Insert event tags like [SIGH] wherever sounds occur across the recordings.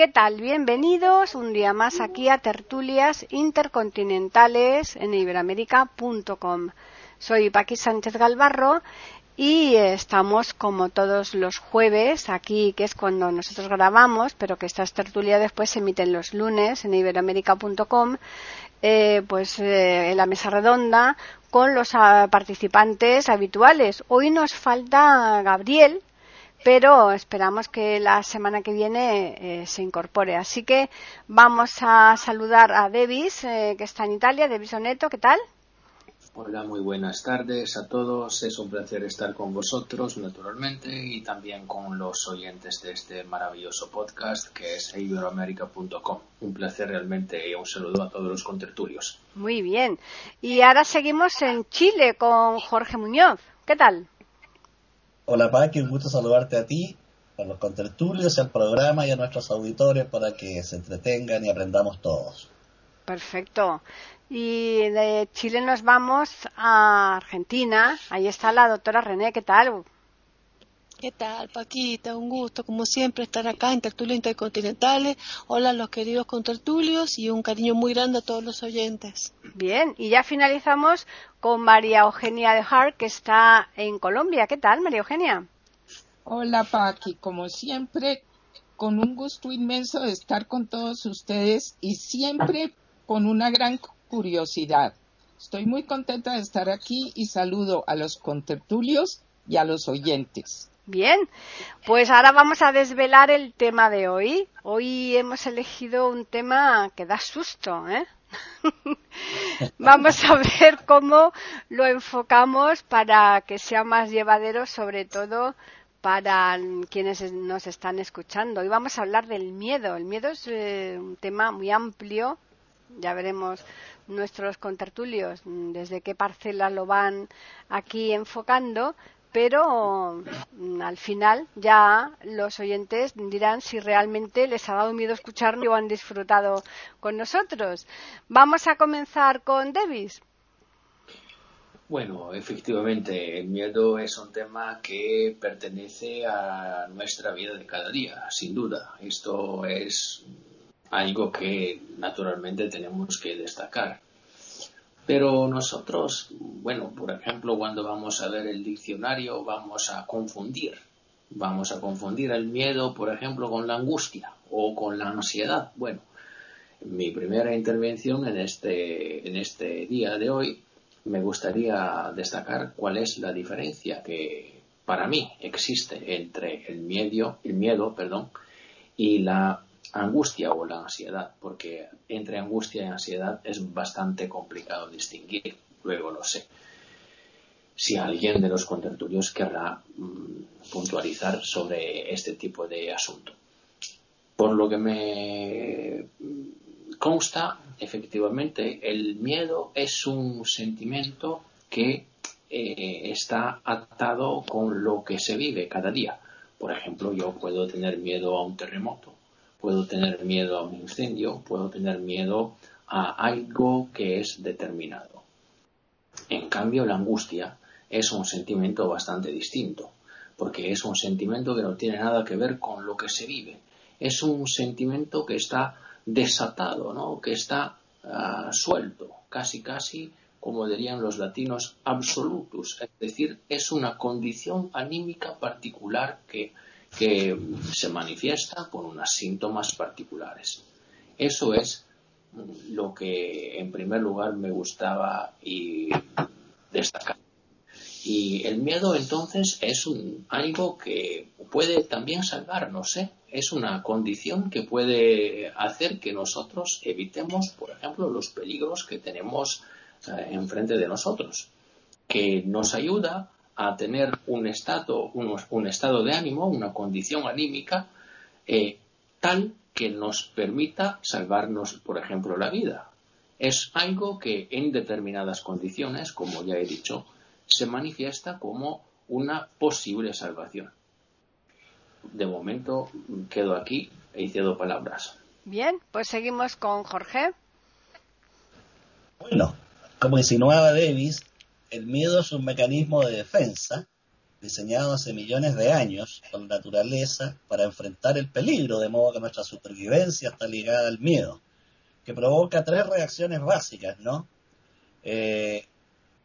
¿Qué tal? Bienvenidos un día más aquí a Tertulias Intercontinentales en iberoamérica.com. Soy Paqui Sánchez Galvarro y estamos como todos los jueves aquí, que es cuando nosotros grabamos, pero que estas tertulias después se emiten los lunes en iberoamérica.com, eh, pues eh, en la mesa redonda con los ah, participantes habituales. Hoy nos falta Gabriel, pero esperamos que la semana que viene eh, se incorpore. Así que vamos a saludar a Devis, eh, que está en Italia. Devis Oneto, ¿qué tal? Hola, muy buenas tardes a todos. Es un placer estar con vosotros, naturalmente, y también con los oyentes de este maravilloso podcast que es iberoamerica.com. Un placer realmente y un saludo a todos los contertulios. Muy bien. Y ahora seguimos en Chile con Jorge Muñoz. ¿Qué tal? Hola Paqui, un gusto saludarte a ti, a los contertulios, al programa y a nuestros auditores para que se entretengan y aprendamos todos. Perfecto. Y de Chile nos vamos a Argentina. Ahí está la doctora René. ¿Qué tal? ¿Qué tal, Paquita? Un gusto, como siempre, estar acá en Tertulios Intercontinentales. Hola a los queridos contertulios y un cariño muy grande a todos los oyentes. Bien, y ya finalizamos con María Eugenia de Hart, que está en Colombia. ¿Qué tal, María Eugenia? Hola, Paqui. Como siempre, con un gusto inmenso de estar con todos ustedes y siempre con una gran curiosidad. Estoy muy contenta de estar aquí y saludo a los contertulios y a los oyentes. Bien, pues ahora vamos a desvelar el tema de hoy. Hoy hemos elegido un tema que da susto, ¿eh? [LAUGHS] vamos a ver cómo lo enfocamos para que sea más llevadero, sobre todo para quienes nos están escuchando. Hoy vamos a hablar del miedo. El miedo es eh, un tema muy amplio. Ya veremos nuestros contertulios desde qué parcela lo van aquí enfocando, pero mm, al final ya los oyentes dirán si realmente les ha dado miedo escucharnos o han disfrutado con nosotros. Vamos a comenzar con Davis. Bueno, efectivamente, el miedo es un tema que pertenece a nuestra vida de cada día, sin duda. Esto es algo que naturalmente tenemos que destacar. Pero nosotros, bueno, por ejemplo, cuando vamos a ver el diccionario, vamos a confundir. Vamos a confundir el miedo, por ejemplo, con la angustia o con la ansiedad. Bueno, mi primera intervención en este, en este día de hoy me gustaría destacar cuál es la diferencia que para mí existe entre el miedo, el miedo perdón, y la angustia o la ansiedad, porque entre angustia y ansiedad es bastante complicado distinguir, luego lo sé. Si alguien de los contertulios querrá mm, puntualizar sobre este tipo de asunto. Por lo que me consta, efectivamente, el miedo es un sentimiento que eh, está atado con lo que se vive cada día. Por ejemplo, yo puedo tener miedo a un terremoto, puedo tener miedo a un incendio, puedo tener miedo a algo que es determinado. En cambio, la angustia es un sentimiento bastante distinto, porque es un sentimiento que no tiene nada que ver con lo que se vive. Es un sentimiento que está desatado, ¿no? que está ah, suelto, casi casi, como dirían los latinos, absolutus. Es decir, es una condición anímica particular que que se manifiesta con unos síntomas particulares. Eso es lo que en primer lugar me gustaba y destacar. Y el miedo entonces es un, algo que puede también salvarnos, es una condición que puede hacer que nosotros evitemos, por ejemplo, los peligros que tenemos eh, enfrente de nosotros, que nos ayuda a tener un estado, un, estado de ánimo, una condición anímica eh, tal que nos permita salvarnos, por ejemplo, la vida. Es algo que en determinadas condiciones, como ya he dicho, se manifiesta como una posible salvación. De momento quedo aquí e cedo palabras. Bien, pues seguimos con Jorge. Bueno, como insinuaba Davis, el miedo es un mecanismo de defensa diseñado hace millones de años por la naturaleza para enfrentar el peligro, de modo que nuestra supervivencia está ligada al miedo, que provoca tres reacciones básicas, ¿no? Eh,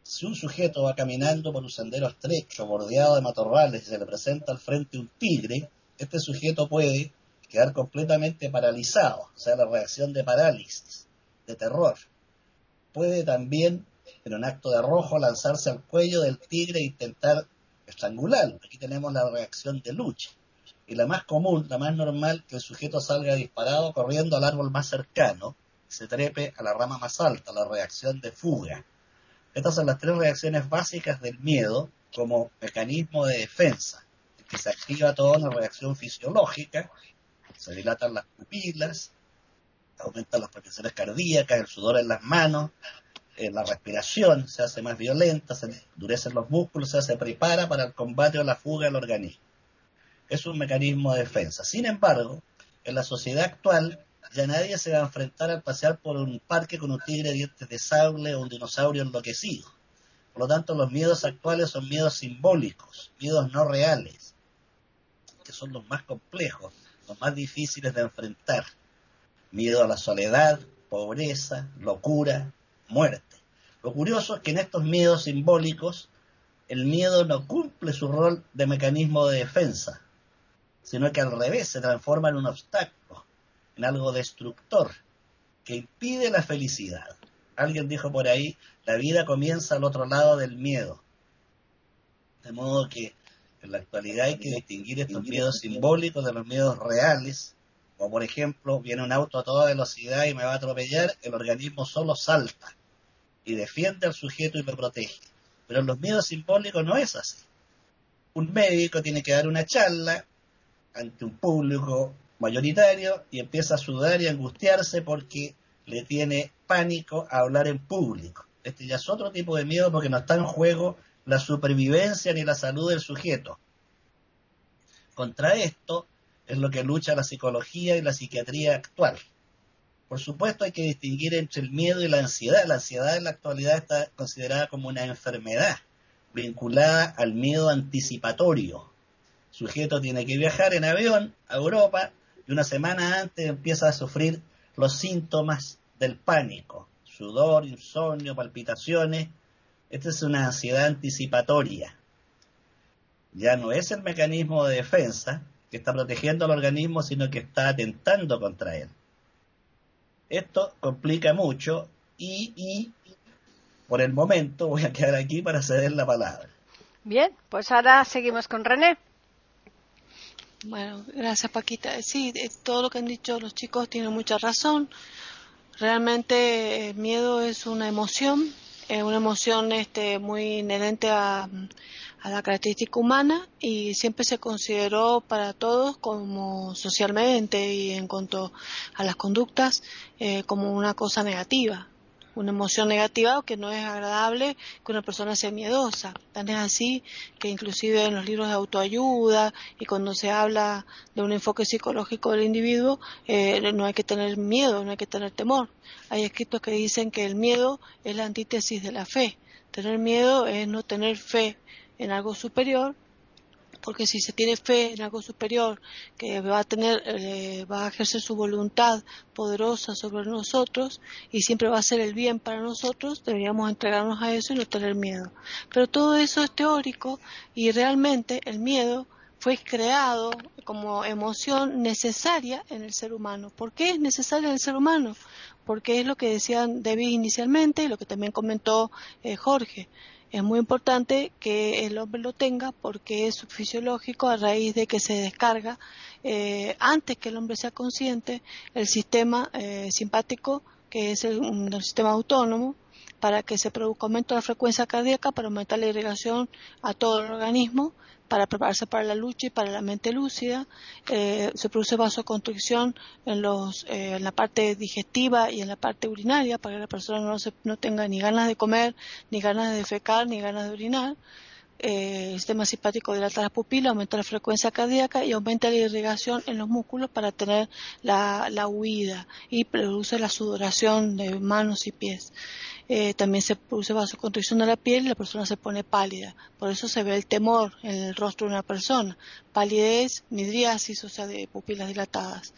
si un sujeto va caminando por un sendero estrecho, bordeado de matorrales, y se le presenta al frente un tigre, este sujeto puede quedar completamente paralizado, o sea, la reacción de parálisis, de terror. Puede también, en un acto de arrojo, lanzarse al cuello del tigre e intentar estrangularlo. Aquí tenemos la reacción de lucha. Y la más común, la más normal, que el sujeto salga disparado corriendo al árbol más cercano, se trepe a la rama más alta, la reacción de fuga. Estas son las tres reacciones básicas del miedo como mecanismo de defensa, que se activa toda una reacción fisiológica, se dilatan las pupilas, aumentan las presiones cardíacas, el sudor en las manos, eh, la respiración se hace más violenta, se endurecen los músculos, se prepara para el combate o la fuga del organismo. Es un mecanismo de defensa. Sin embargo, en la sociedad actual ya nadie se va a enfrentar al pasear por un parque con un tigre dientes de sable o un dinosaurio enloquecido. Por lo tanto, los miedos actuales son miedos simbólicos, miedos no reales, que son los más complejos, los más difíciles de enfrentar. Miedo a la soledad, pobreza, locura, muerte. Lo curioso es que en estos miedos simbólicos el miedo no cumple su rol de mecanismo de defensa, sino que al revés se transforma en un obstáculo, en algo destructor, que impide la felicidad. Alguien dijo por ahí, la vida comienza al otro lado del miedo. De modo que en la actualidad hay que distinguir estos miedos simbólicos de los miedos reales, como por ejemplo, viene un auto a toda velocidad y me va a atropellar, el organismo solo salta y defiende al sujeto y lo protege. Pero en los miedos simbólicos no es así. Un médico tiene que dar una charla ante un público mayoritario y empieza a sudar y a angustiarse porque le tiene pánico a hablar en público. Este ya es otro tipo de miedo porque no está en juego la supervivencia ni la salud del sujeto. Contra esto es lo que lucha la psicología y la psiquiatría actual. Por supuesto hay que distinguir entre el miedo y la ansiedad. La ansiedad en la actualidad está considerada como una enfermedad vinculada al miedo anticipatorio. El sujeto tiene que viajar en avión a Europa y una semana antes empieza a sufrir los síntomas del pánico, sudor, insomnio, palpitaciones. Esta es una ansiedad anticipatoria. Ya no es el mecanismo de defensa que está protegiendo al organismo, sino que está atentando contra él. Esto complica mucho y, y por el momento voy a quedar aquí para ceder la palabra. Bien, pues ahora seguimos con René. Bueno, gracias Paquita. Sí, todo lo que han dicho los chicos tiene mucha razón. Realmente el miedo es una emoción, es una emoción este, muy inherente a, a la característica humana y siempre se consideró para todos como socialmente y en cuanto a las conductas eh, como una cosa negativa, una emoción negativa que no es agradable que una persona sea miedosa. Tan es así que inclusive en los libros de autoayuda y cuando se habla de un enfoque psicológico del individuo, eh, no hay que tener miedo, no hay que tener temor. Hay escritos que dicen que el miedo es la antítesis de la fe. Tener miedo es no tener fe en algo superior, porque si se tiene fe en algo superior que va a tener, eh, va a ejercer su voluntad poderosa sobre nosotros y siempre va a ser el bien para nosotros, deberíamos entregarnos a eso y no tener miedo. Pero todo eso es teórico y realmente el miedo fue creado como emoción necesaria en el ser humano. ¿Por qué es necesaria en el ser humano? Porque es lo que decían David inicialmente y lo que también comentó eh, Jorge es muy importante que el hombre lo tenga porque es fisiológico a raíz de que se descarga eh, antes que el hombre sea consciente el sistema eh, simpático que es el, sistema autónomo para que se produzca aumento de la frecuencia cardíaca, para aumentar la irrigación a todo el organismo, para prepararse para la lucha y para la mente lúcida. Eh, se produce vasoconstricción en, los, eh, en la parte digestiva y en la parte urinaria para que la persona no, se, no tenga ni ganas de comer, ni ganas de defecar, ni ganas de orinar. Eh, el sistema simpático dilata las pupilas, aumenta la frecuencia cardíaca y aumenta la irrigación en los músculos para tener la, la huida y produce la sudoración de manos y pies. Eh, también se produce vasoconstricción de la piel y la persona se pone pálida. Por eso se ve el temor en el rostro de una persona. Palidez, midriasis, o sea, de pupilas dilatadas.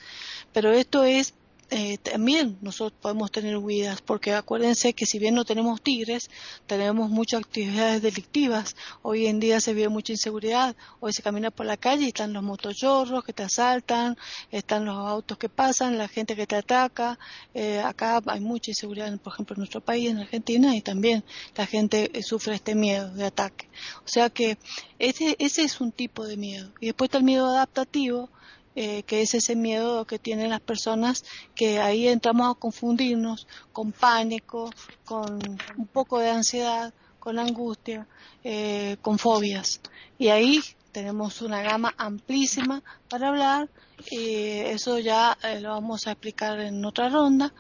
Pero esto es eh, también nosotros podemos tener huidas, porque acuérdense que si bien no tenemos tigres, tenemos muchas actividades delictivas. Hoy en día se ve mucha inseguridad. Hoy se camina por la calle y están los motochorros que te asaltan, están los autos que pasan, la gente que te ataca. Eh, acá hay mucha inseguridad, por ejemplo, en nuestro país, en Argentina, y también la gente eh, sufre este miedo de ataque. O sea que ese, ese es un tipo de miedo. Y después está el miedo adaptativo, eh, que es ese miedo que tienen las personas, que ahí entramos a confundirnos con pánico, con un poco de ansiedad, con angustia, eh, con fobias. Y ahí tenemos una gama amplísima para hablar y eso ya eh, lo vamos a explicar en otra ronda.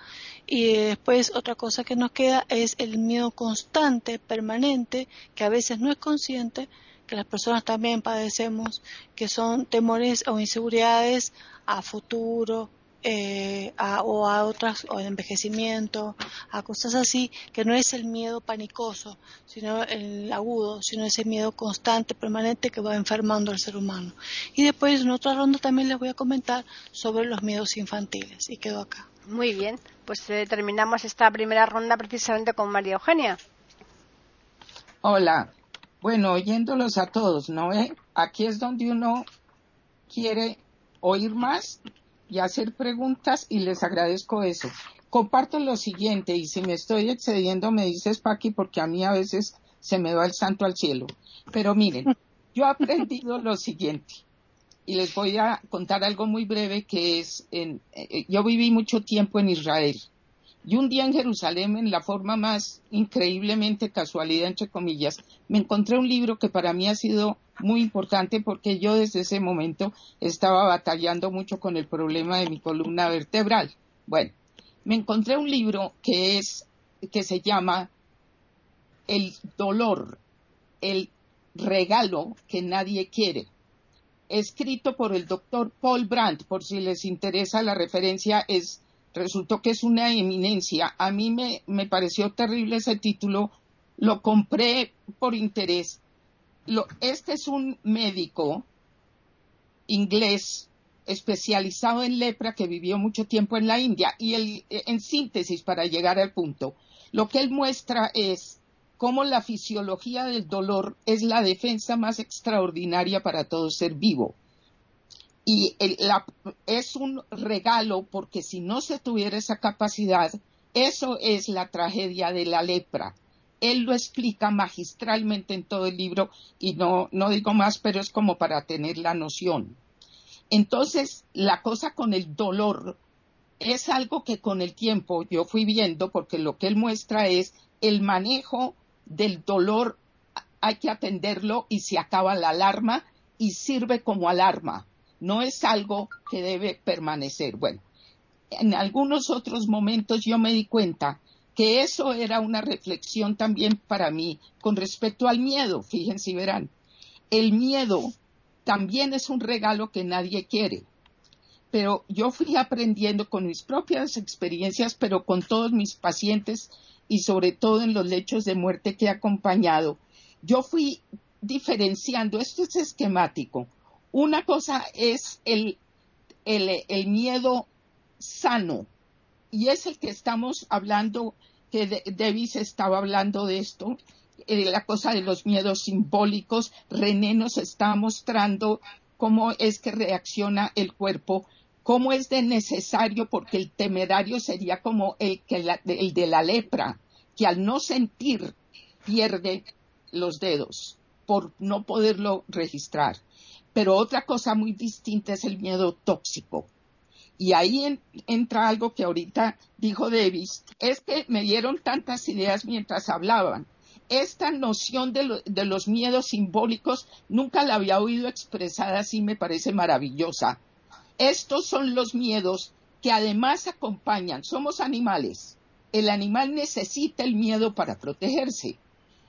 Y después otra cosa que nos queda es el miedo constante, permanente, que a veces no es consciente, que las personas también padecemos, que son temores o inseguridades a futuro, eh, o a otras, o el envejecimiento, a cosas así, que no es el miedo panicoso, sino el agudo, sino ese miedo constante, permanente que va enfermando al ser humano. Y después en otra ronda también les voy a comentar sobre los miedos infantiles. Y quedo acá. Muy bien, pues eh, terminamos esta primera ronda precisamente con María Eugenia. Hola, bueno, oyéndolos a todos, ¿no ve? Aquí es donde uno quiere oír más y hacer preguntas y les agradezco eso. Comparto lo siguiente y si me estoy excediendo me dices Paqui porque a mí a veces se me va el santo al cielo. Pero miren, yo he aprendido lo siguiente y les voy a contar algo muy breve que es, en, eh, yo viví mucho tiempo en Israel y un día en Jerusalén, en la forma más increíblemente casualidad, entre comillas, me encontré un libro que para mí ha sido muy importante porque yo desde ese momento estaba batallando mucho con el problema de mi columna vertebral. Bueno, me encontré un libro que es, que se llama El dolor, el regalo que nadie quiere escrito por el doctor Paul Brandt, por si les interesa la referencia, es resultó que es una eminencia. A mí me, me pareció terrible ese título, lo compré por interés. Lo, este es un médico inglés especializado en lepra que vivió mucho tiempo en la India y el, en síntesis para llegar al punto, lo que él muestra es cómo la fisiología del dolor es la defensa más extraordinaria para todo ser vivo y es un regalo porque si no se tuviera esa capacidad, eso es la tragedia de la lepra. Él lo explica magistralmente en todo el libro y no, no digo más, pero es como para tener la noción. Entonces, la cosa con el dolor es algo que con el tiempo yo fui viendo porque lo que él muestra es el manejo del dolor, hay que atenderlo y se acaba la alarma y sirve como alarma no es algo que debe permanecer. Bueno, en algunos otros momentos yo me di cuenta que eso era una reflexión también para mí con respecto al miedo, fíjense verán. El miedo también es un regalo que nadie quiere. Pero yo fui aprendiendo con mis propias experiencias, pero con todos mis pacientes y sobre todo en los lechos de muerte que he acompañado. Yo fui diferenciando, esto es esquemático, una cosa es el, miedo sano y es el que estamos hablando, que Davis estaba hablando de esto, eh, la cosa de los miedos simbólicos. René nos está mostrando cómo es que reacciona el cuerpo, cómo es de necesario, porque el temerario sería como el, que el de la lepra, que al no sentir pierde los dedos por no poderlo registrar. Pero otra cosa muy distinta es el miedo tóxico. y ahí entra algo que ahorita dijo Davis, es que me dieron tantas ideas mientras hablaban. Esta noción de, de los miedos simbólicos nunca la había oído expresada así, me parece maravillosa. Estos son los miedos que además acompañan, somos animales. El animal necesita el miedo para protegerse,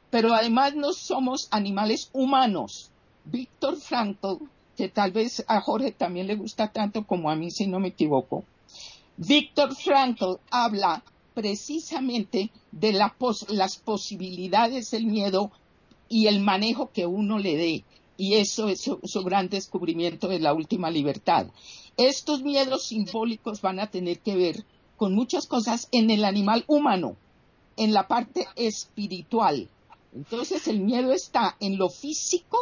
pero además no somos animales humanos. Víctor Frankl que tal vez a Jorge también le gusta tanto como a mí, si no me equivoco. Víctor Frankl habla precisamente de las posibilidades del miedo y el manejo que uno le dé. Y eso es su, gran descubrimiento de la última libertad. Estos miedos simbólicos van a tener que ver con muchas cosas en el animal humano, en la parte espiritual. Entonces el miedo está en lo físico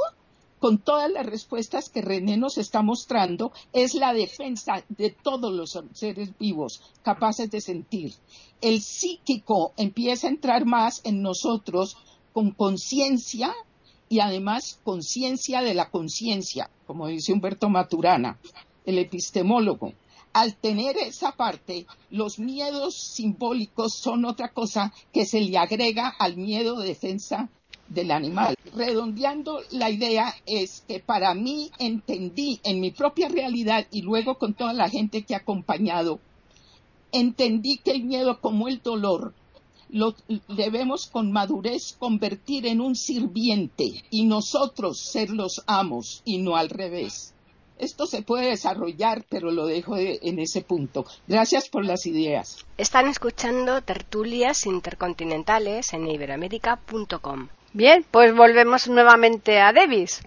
con todas las respuestas que René nos está mostrando, es la defensa de todos los seres vivos capaces de sentir. El psíquico empieza a entrar más en nosotros con conciencia y además conciencia de la conciencia, como dice Humberto Maturana, el epistemólogo. Al tener esa parte, los miedos simbólicos son otra cosa que se le agrega al miedo de defensa del animal. Redondeando la idea es que para mí entendí en mi propia realidad y luego con toda la gente que ha acompañado, entendí que el miedo como el dolor lo debemos con madurez convertir en un sirviente y nosotros ser los amos y no al revés. Esto se puede desarrollar, pero lo dejo en ese punto. Gracias por las ideas. Están escuchando tertulias intercontinentales en iberamérica.com. Bien, pues volvemos nuevamente a Davis.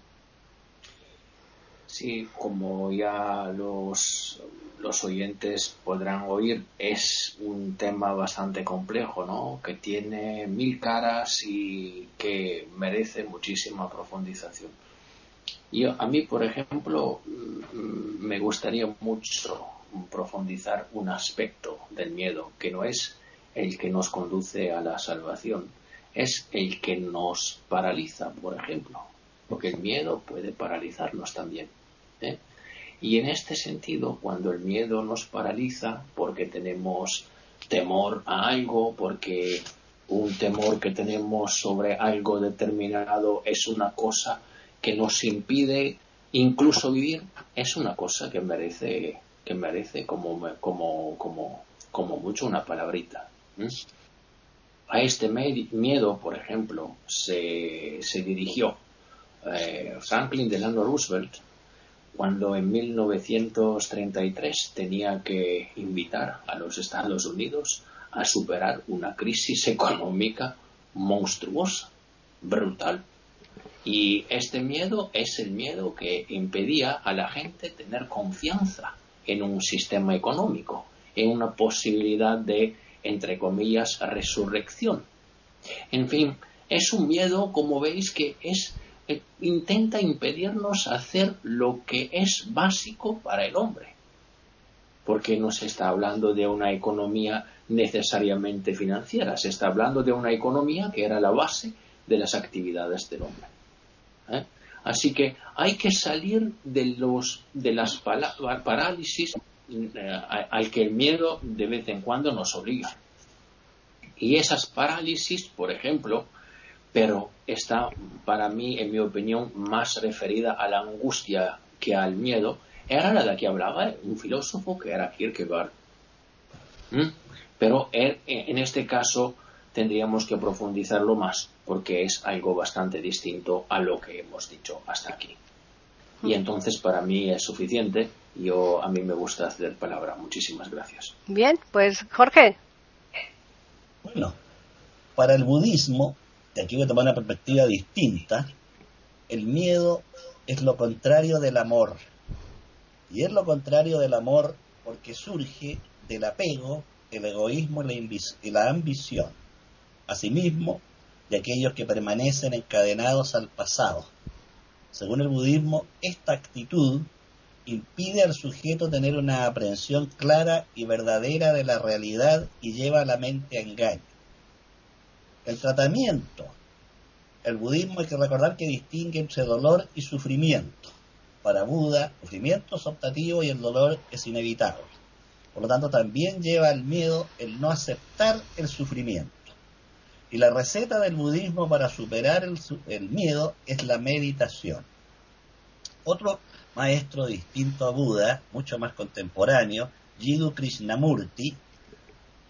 Sí, como ya los, los oyentes podrán oír, es un tema bastante complejo, ¿no? Que tiene mil caras y que merece muchísima profundización. Y a mí, por ejemplo, mm, me gustaría mucho profundizar un aspecto del miedo, que no es el que nos conduce a la salvación, es el que nos paraliza, por ejemplo, porque el miedo puede paralizarnos también. ¿eh? Y en este sentido, cuando el miedo nos paraliza porque tenemos temor a algo, porque un temor que tenemos sobre algo determinado es una cosa que nos impide incluso vivir, es una cosa que merece, que merece como, como, como, como mucho una palabrita. A este miedo, por ejemplo, se, dirigió eh, Franklin Delano Roosevelt cuando en 1933 tenía que invitar a los Estados Unidos a superar una crisis económica monstruosa, brutal. Y este miedo es el miedo que impedía a la gente tener confianza en un sistema económico, en una posibilidad de entre comillas, resurrección. En fin, es un miedo, como veis, que es eh, intenta impedirnos hacer lo que es básico para el hombre. Porque no se está hablando de una economía necesariamente financiera, se está hablando de una economía que era la base de las actividades del hombre. ¿eh? Así que hay que salir de, los, de las parálisis al que el miedo de vez en cuando nos obliga. Y esas parálisis, por ejemplo, pero está para mí, en mi opinión, más referida a la angustia que al miedo, era la de que hablaba un filósofo que era Kierkegaard. ¿Mm? Pero en este caso tendríamos que profundizarlo más porque es algo bastante distinto a lo que hemos dicho hasta aquí. Y entonces para mí es suficiente. Yo a mí me gusta hacer palabra. Muchísimas gracias. Bien, pues Jorge. Bueno, para el budismo, y aquí voy a tomar una perspectiva distinta, el miedo es lo contrario del amor. Y es lo contrario del amor porque surge del apego, el egoísmo y la ambición. Asimismo, de aquellos que permanecen encadenados al pasado según el budismo, esta actitud impide al sujeto tener una aprehensión clara y verdadera de la realidad y lleva a la mente a engaño. El tratamiento. El budismo hay que recordar que distingue entre dolor y sufrimiento. Para Buda, sufrimiento es optativo y el dolor es inevitable. Por lo tanto, también lleva al miedo el no aceptar el sufrimiento. Y la receta del budismo para superar el, el miedo es la meditación. Otro maestro distinto a Buda, mucho más contemporáneo, Jiddu Krishnamurti,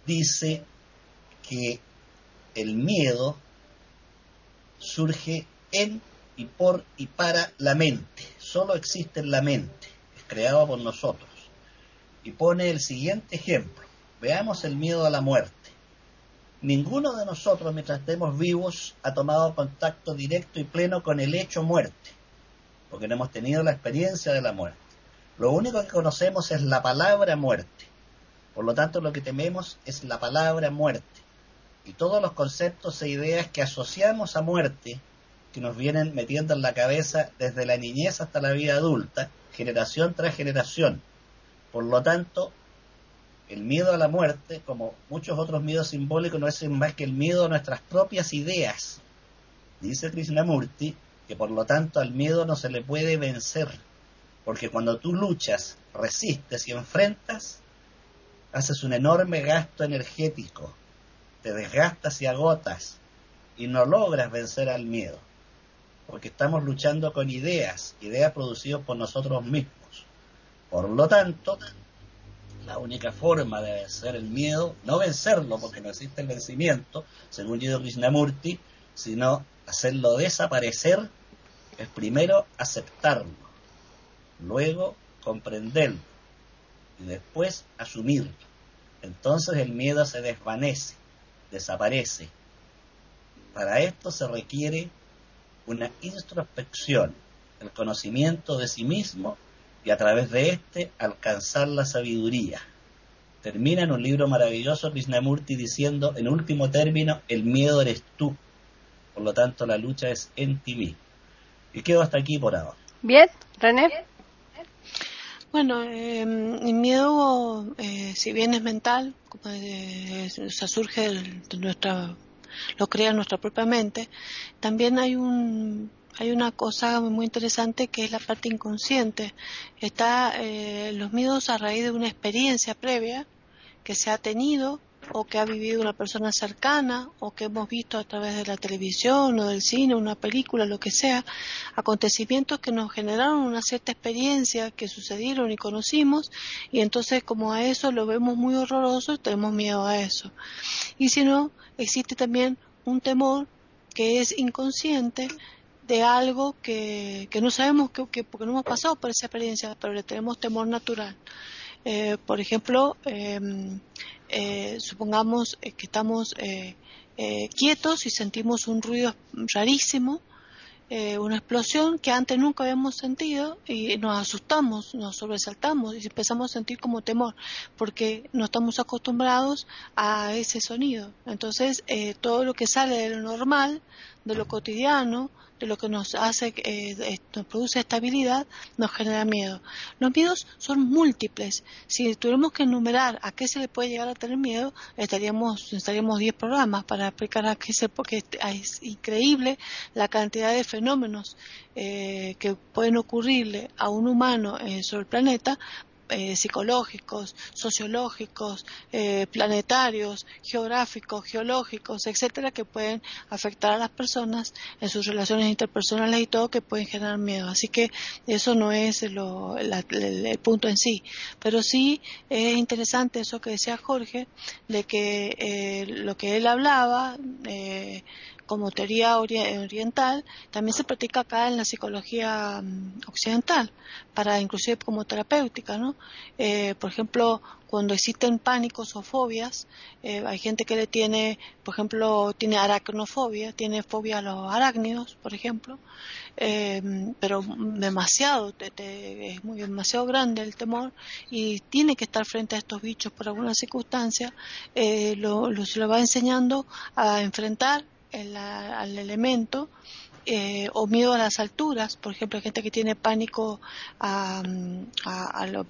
dice que el miedo surge en y por y para la mente. Solo existe en la mente, es creado por nosotros. Y pone el siguiente ejemplo. Veamos el miedo a la muerte. Ninguno de nosotros, mientras estemos vivos, ha tomado contacto directo y pleno con el hecho muerte, porque no hemos tenido la experiencia de la muerte. Lo único que conocemos es la palabra muerte. Por lo tanto, lo que tememos es la palabra muerte. Y todos los conceptos e ideas que asociamos a muerte, que nos vienen metiendo en la cabeza desde la niñez hasta la vida adulta, generación tras generación. Por lo tanto, el miedo a la muerte, como muchos otros miedos simbólicos, no es más que el miedo a nuestras propias ideas. Dice Krishnamurti que por lo tanto al miedo no se le puede vencer, porque cuando tú luchas, resistes y enfrentas, haces un enorme gasto energético, te desgastas y agotas y no logras vencer al miedo, porque estamos luchando con ideas, ideas producidas por nosotros mismos. Por lo tanto, la única forma de vencer el miedo, no vencerlo porque no existe el vencimiento, según Yido Krishnamurti, sino hacerlo desaparecer, es primero aceptarlo, luego comprenderlo y después asumirlo. Entonces el miedo se desvanece, desaparece. Para esto se requiere una introspección, el conocimiento de sí mismo y a través de éste alcanzar la sabiduría. Termina en un libro maravilloso Krishnamurti diciendo, en último término, el miedo eres tú. Por lo tanto, la lucha es en ti mismo. Y quedo hasta aquí por ahora. Bien, René. Bueno, eh, el miedo, eh, si bien es mental, eh, o sea, surge de nuestra, lo crea nuestra propia mente, también hay un hay una cosa muy interesante que es la parte inconsciente. Está eh, los miedos a raíz de una experiencia previa que se ha tenido o que ha vivido una persona cercana o que hemos visto a través de la televisión o del cine, una película, lo que sea, acontecimientos que nos generaron una cierta experiencia que sucedieron y conocimos y entonces como a eso lo vemos muy horroroso, tenemos miedo a eso. Y si no, existe también un temor que es inconsciente de algo que, que no sabemos que, que, porque no hemos pasado por esa experiencia, pero le tenemos temor natural. Eh, por ejemplo, eh, eh, supongamos eh, que estamos eh, eh, quietos y sentimos un ruido rarísimo, una explosión que antes nunca habíamos sentido y nos asustamos, nos sobresaltamos y empezamos a sentir como temor porque no estamos acostumbrados a ese sonido. Entonces, eh, todo lo que sale de lo normal, de lo cotidiano, de lo que nos hace, eh, nos produce estabilidad, nos genera miedo. Los miedos son múltiples. Si tuviéramos que enumerar a qué se le puede llegar a tener miedo, estaríamos, estaríamos 10 programas para explicar a qué se, porque es increíble la cantidad de fenómenos eh, que pueden ocurrirle a un humano eh, sobre el planeta eh, psicológicos, sociológicos, eh, planetarios, geográficos, geológicos, etcétera, que pueden afectar a las personas en sus relaciones interpersonales y todo, que pueden generar miedo. Así que eso no es lo, la, el, punto en sí, pero sí es interesante eso que decía Jorge, de que eh, lo que él hablaba, eh, como teoría oriental, también se practica acá en la psicología mm, occidental, para inclusive como terapéutica, ¿no? Eh, por ejemplo, cuando existen pánicos o fobias, eh, hay gente que le tiene, por ejemplo, tiene aracnofobia, tiene fobia a los arácnidos, por ejemplo, eh, pero demasiado, te, es muy demasiado grande el temor y tiene que estar frente a estos bichos por alguna circunstancia, lo, lo, se lo va enseñando a enfrentar el, al elemento eh, o miedo a las alturas, por ejemplo, hay gente que tiene pánico a,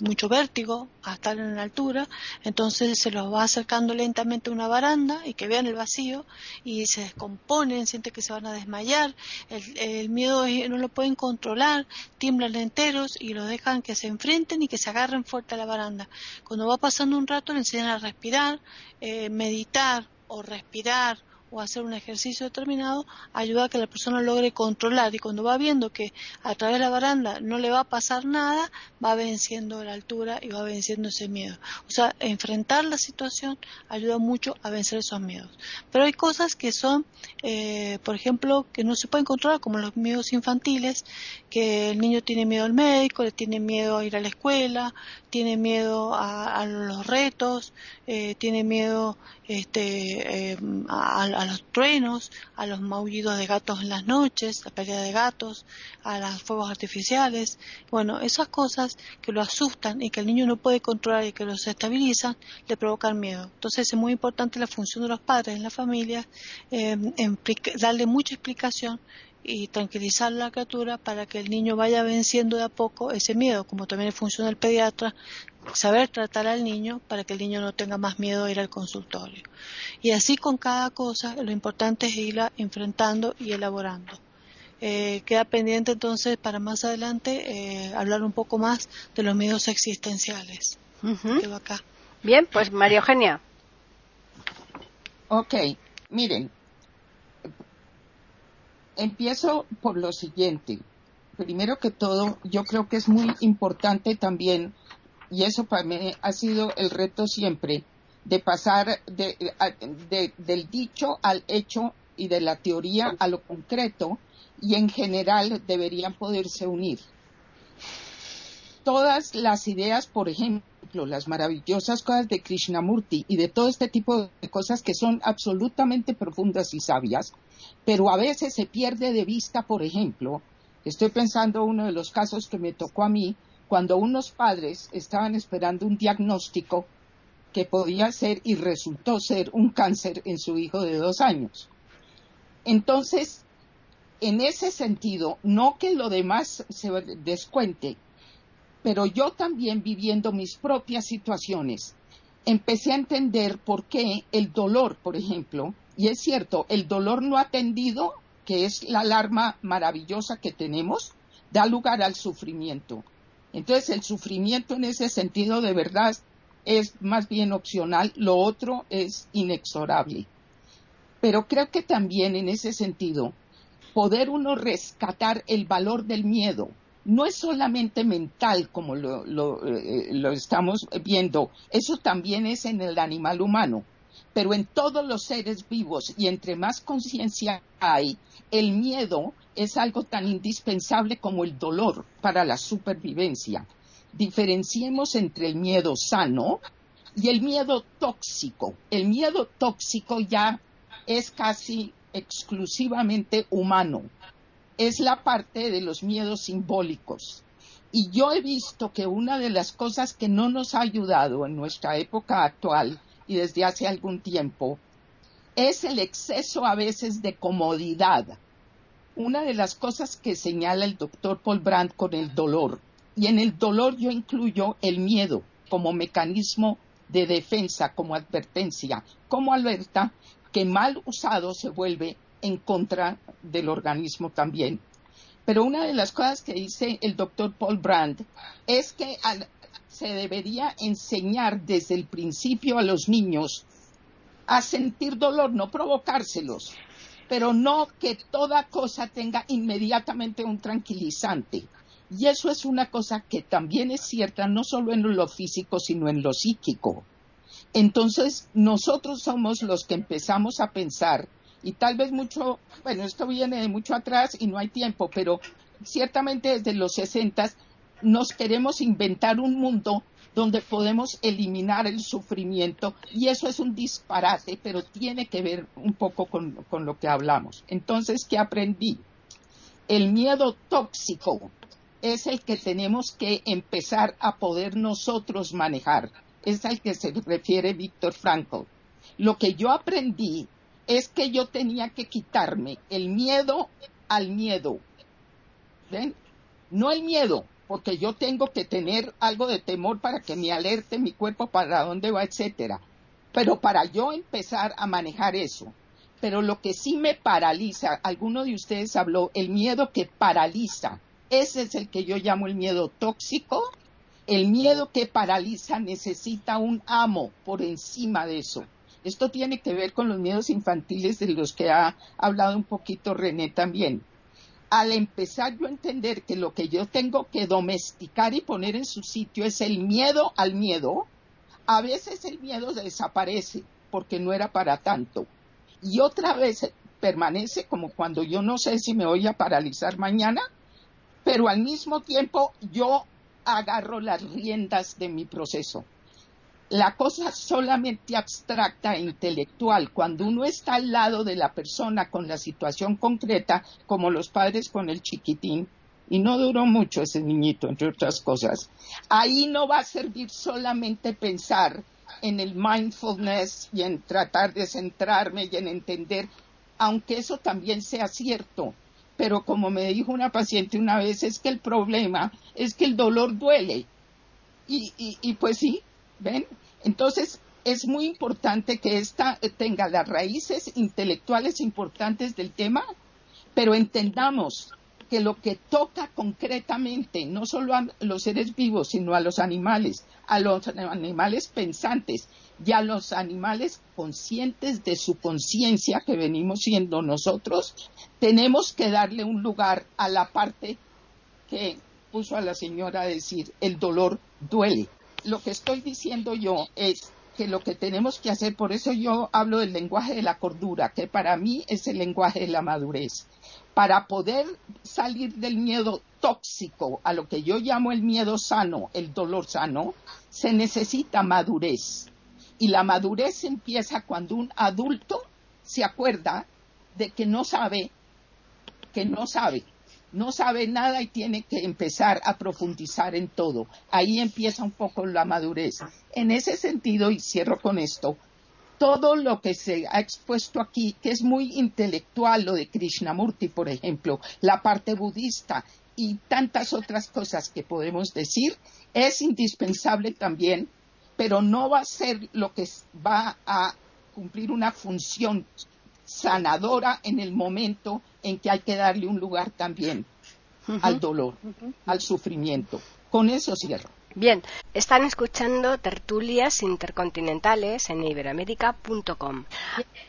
mucho vértigo, a estar en la altura, entonces se los va acercando lentamente a una baranda y que vean el vacío y se descomponen, sienten que se van a desmayar, el, el miedo no lo pueden controlar, tiemblan enteros y los dejan que se enfrenten y que se agarren fuerte a la baranda. Cuando va pasando un rato le enseñan a respirar, eh, meditar o respirar o hacer un ejercicio determinado ayuda a que la persona logre controlar y cuando va viendo que a través de la baranda no le va a pasar nada, va venciendo la altura y va venciendo ese miedo. O sea, enfrentar la situación ayuda mucho a vencer esos miedos. Pero hay cosas que son, eh, por ejemplo, que no se pueden controlar, como los miedos infantiles, que el niño tiene miedo al médico, le tiene miedo a ir a la escuela, tiene miedo a, los retos, eh, tiene miedo este, eh, a, a, los truenos, a los maullidos de gatos en las noches, la pelea de gatos, a los fuegos artificiales. Bueno, esas cosas que lo asustan y que el niño no puede controlar y que los estabilizan, le provocan miedo. Entonces es muy importante la función de los padres en la familia, eh, darle mucha explicación y tranquilizar a la criatura para que el niño vaya venciendo de a poco ese miedo, como también funciona el pediatra, saber tratar al niño para que el niño no tenga más miedo a ir al consultorio. Y así con cada cosa, lo importante es irla enfrentando y elaborando. Eh, queda pendiente entonces para más adelante eh, hablar un poco más de los miedos existenciales. acá. Bien, pues María Eugenia. Ok, miren, empiezo por lo siguiente. Primero que todo, yo creo que es muy importante también, y eso para mí ha sido el reto siempre, de pasar del dicho al hecho y de la teoría a lo concreto, y en general deberían poderse unir. Todas las ideas, por ejemplo, las maravillosas cosas de Krishnamurti y de todo este tipo de cosas que son absolutamente profundas y sabias, pero a veces se pierde de vista, por ejemplo, estoy pensando uno de los casos que me tocó a mí, cuando unos padres estaban esperando un diagnóstico que podía ser y resultó ser un cáncer en su hijo de dos años. Entonces, en ese sentido, no que lo demás se descuente, pero yo también viviendo mis propias situaciones, empecé a entender por qué el dolor, por ejemplo, y es cierto, el dolor no atendido, que es la alarma maravillosa que tenemos, da lugar al sufrimiento. Entonces, el sufrimiento en ese sentido de verdad es más bien opcional, lo otro es inexorable. Pero creo que también en ese sentido, poder uno rescatar el valor del miedo, no es solamente mental como lo, lo, eh, lo, estamos viendo, eso también es en el animal humano pero en todos los seres vivos y entre más conciencia hay, el miedo es algo tan indispensable como el dolor para la supervivencia. Diferenciemos entre el miedo sano y el miedo tóxico. El miedo tóxico ya es casi exclusivamente humano. Es la parte de los miedos simbólicos. Y yo he visto que una de las cosas que no nos ha ayudado en nuestra época actual y desde hace algún tiempo, es el exceso a veces de comodidad. Una de las cosas que señala el doctor Paul Brandt con el dolor, y en el dolor yo incluyo el miedo como mecanismo de defensa, como advertencia, como alerta, que mal usado se vuelve en contra del organismo también. Pero una de las cosas que dice el doctor Paul Brandt es que al, se debería enseñar desde el principio a los niños a sentir dolor, no provocárselos, pero no que toda cosa tenga inmediatamente un tranquilizante. Y eso es una cosa que también es cierta no solo en lo físico, sino en lo psíquico. Entonces, nosotros somos los que empezamos a pensar, y tal vez mucho, bueno, esto viene de mucho atrás y no hay tiempo, pero ciertamente desde los sesentas nos queremos inventar un mundo donde podemos eliminar el sufrimiento y eso es un disparate, pero tiene que ver un poco con, lo que hablamos. Entonces, ¿qué aprendí? El miedo tóxico es el que tenemos que empezar a poder nosotros manejar. Es al que se refiere Víctor Frankl. Lo que yo aprendí es que yo tenía que quitarme el miedo al miedo. ¿Ven? No el miedo, porque yo tengo que tener algo de temor para que me alerte mi cuerpo para dónde va, etcétera. Pero para yo empezar a manejar eso, pero lo que sí me paraliza, alguno de ustedes habló, el miedo que paraliza, ese es el que yo llamo el miedo tóxico. El miedo que paraliza necesita un amo por encima de eso. Esto tiene que ver con los miedos infantiles de los que ha hablado un poquito René también. Al empezar yo a entender que lo que yo tengo que domesticar y poner en su sitio es el miedo al miedo, a veces el miedo desaparece porque no era para tanto y otra vez permanece como cuando yo no sé si me voy a paralizar mañana, pero al mismo tiempo yo agarro las riendas de mi proceso. La cosa solamente abstracta e intelectual, cuando uno está al lado de la persona con la situación concreta, como los padres con el chiquitín, y no duró mucho ese niñito, entre otras cosas, ahí no va a servir solamente pensar en el mindfulness y en tratar de centrarme y en entender, aunque eso también sea cierto. Pero como me dijo una paciente una vez, es que el problema es que el dolor duele. Y, y, pues sí, ¿ven? Entonces es muy importante que esta tenga las raíces intelectuales importantes del tema, pero entendamos que lo que toca concretamente, no solo a los seres vivos, sino a los animales, a los animales pensantes y a los animales conscientes de su conciencia que venimos siendo nosotros, tenemos que darle un lugar a la parte que puso a la señora a decir, el dolor duele. Lo que estoy diciendo yo es que lo que tenemos que hacer, por eso yo hablo del lenguaje de la cordura, que para mí es el lenguaje de la madurez para poder salir del miedo tóxico a lo que yo llamo el miedo sano, el dolor sano, se necesita madurez. Y la madurez empieza cuando un adulto se acuerda de que no sabe, que no sabe, no sabe nada y tiene que empezar a profundizar en todo. Ahí empieza un poco la madurez. En ese sentido, y cierro con esto, todo lo que se ha expuesto aquí, que es muy intelectual, lo de Krishnamurti, por ejemplo, la parte budista y tantas otras cosas que podemos decir, es indispensable también, pero no va a ser lo que va a cumplir una función sanadora en el momento en que hay que darle un lugar también al dolor, al sufrimiento. Con eso cierro. Bien, están escuchando tertulias intercontinentales en iberoamérica.com.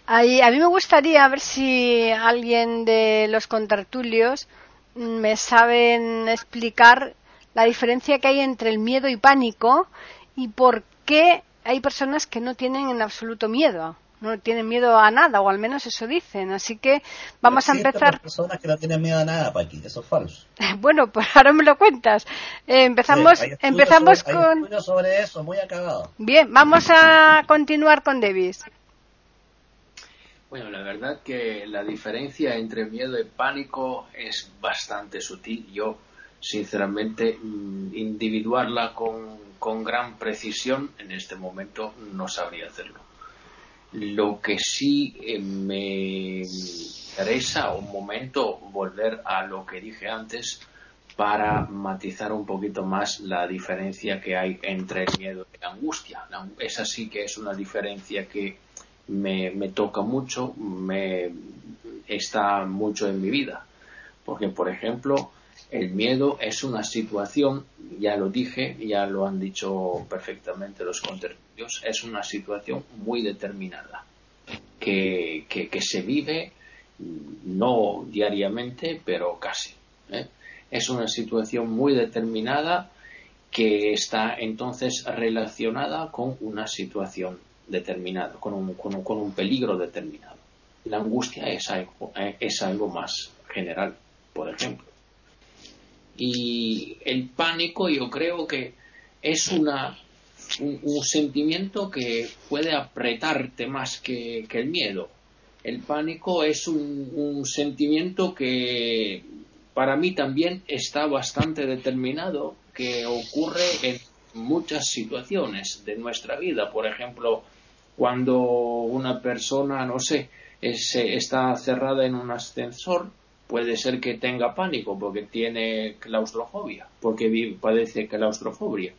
A mí me gustaría ver si alguien de los contertulios me saben explicar la diferencia que hay entre el miedo y pánico y por qué hay personas que no tienen en absoluto miedo no tienen miedo a nada, o al menos eso dicen. Así que vamos a empezar. personas que no tienen miedo a nada, Paqui, eso es falso. [LAUGHS] bueno, pues ahora me lo cuentas. Eh, empezamos empezamos con. sobre eso, muy acabado. Bien, vamos a [LAUGHS] continuar con Davis. Bueno, la verdad que la diferencia entre miedo y pánico es bastante sutil. Yo, sinceramente, mm, individuarla con, con gran precisión en este momento no sabría hacerlo. Lo que sí eh, me interesa un momento volver a lo que dije antes para matizar un poquito más la diferencia que hay entre el miedo y la angustia. Esa sí que es una diferencia que me, me toca mucho, me está mucho en mi vida. Porque, por ejemplo, el miedo es una situación, ya lo dije, ya lo han dicho perfectamente los contertulios, es una situación muy determinada, que, se vive no diariamente, pero casi. ¿eh? Es una situación muy determinada que está entonces relacionada con una situación determinada, con un, con un peligro determinado. La angustia es algo, eh, es algo más general, por ejemplo. Y el pánico yo creo que es una, un, sentimiento que puede apretarte más que, el miedo. El pánico es un, sentimiento que para mí también está bastante determinado, que ocurre en muchas situaciones de nuestra vida. Por ejemplo, cuando una persona, no sé, está cerrada en un ascensor, puede ser que tenga pánico porque tiene claustrofobia, porque padece claustrofobia.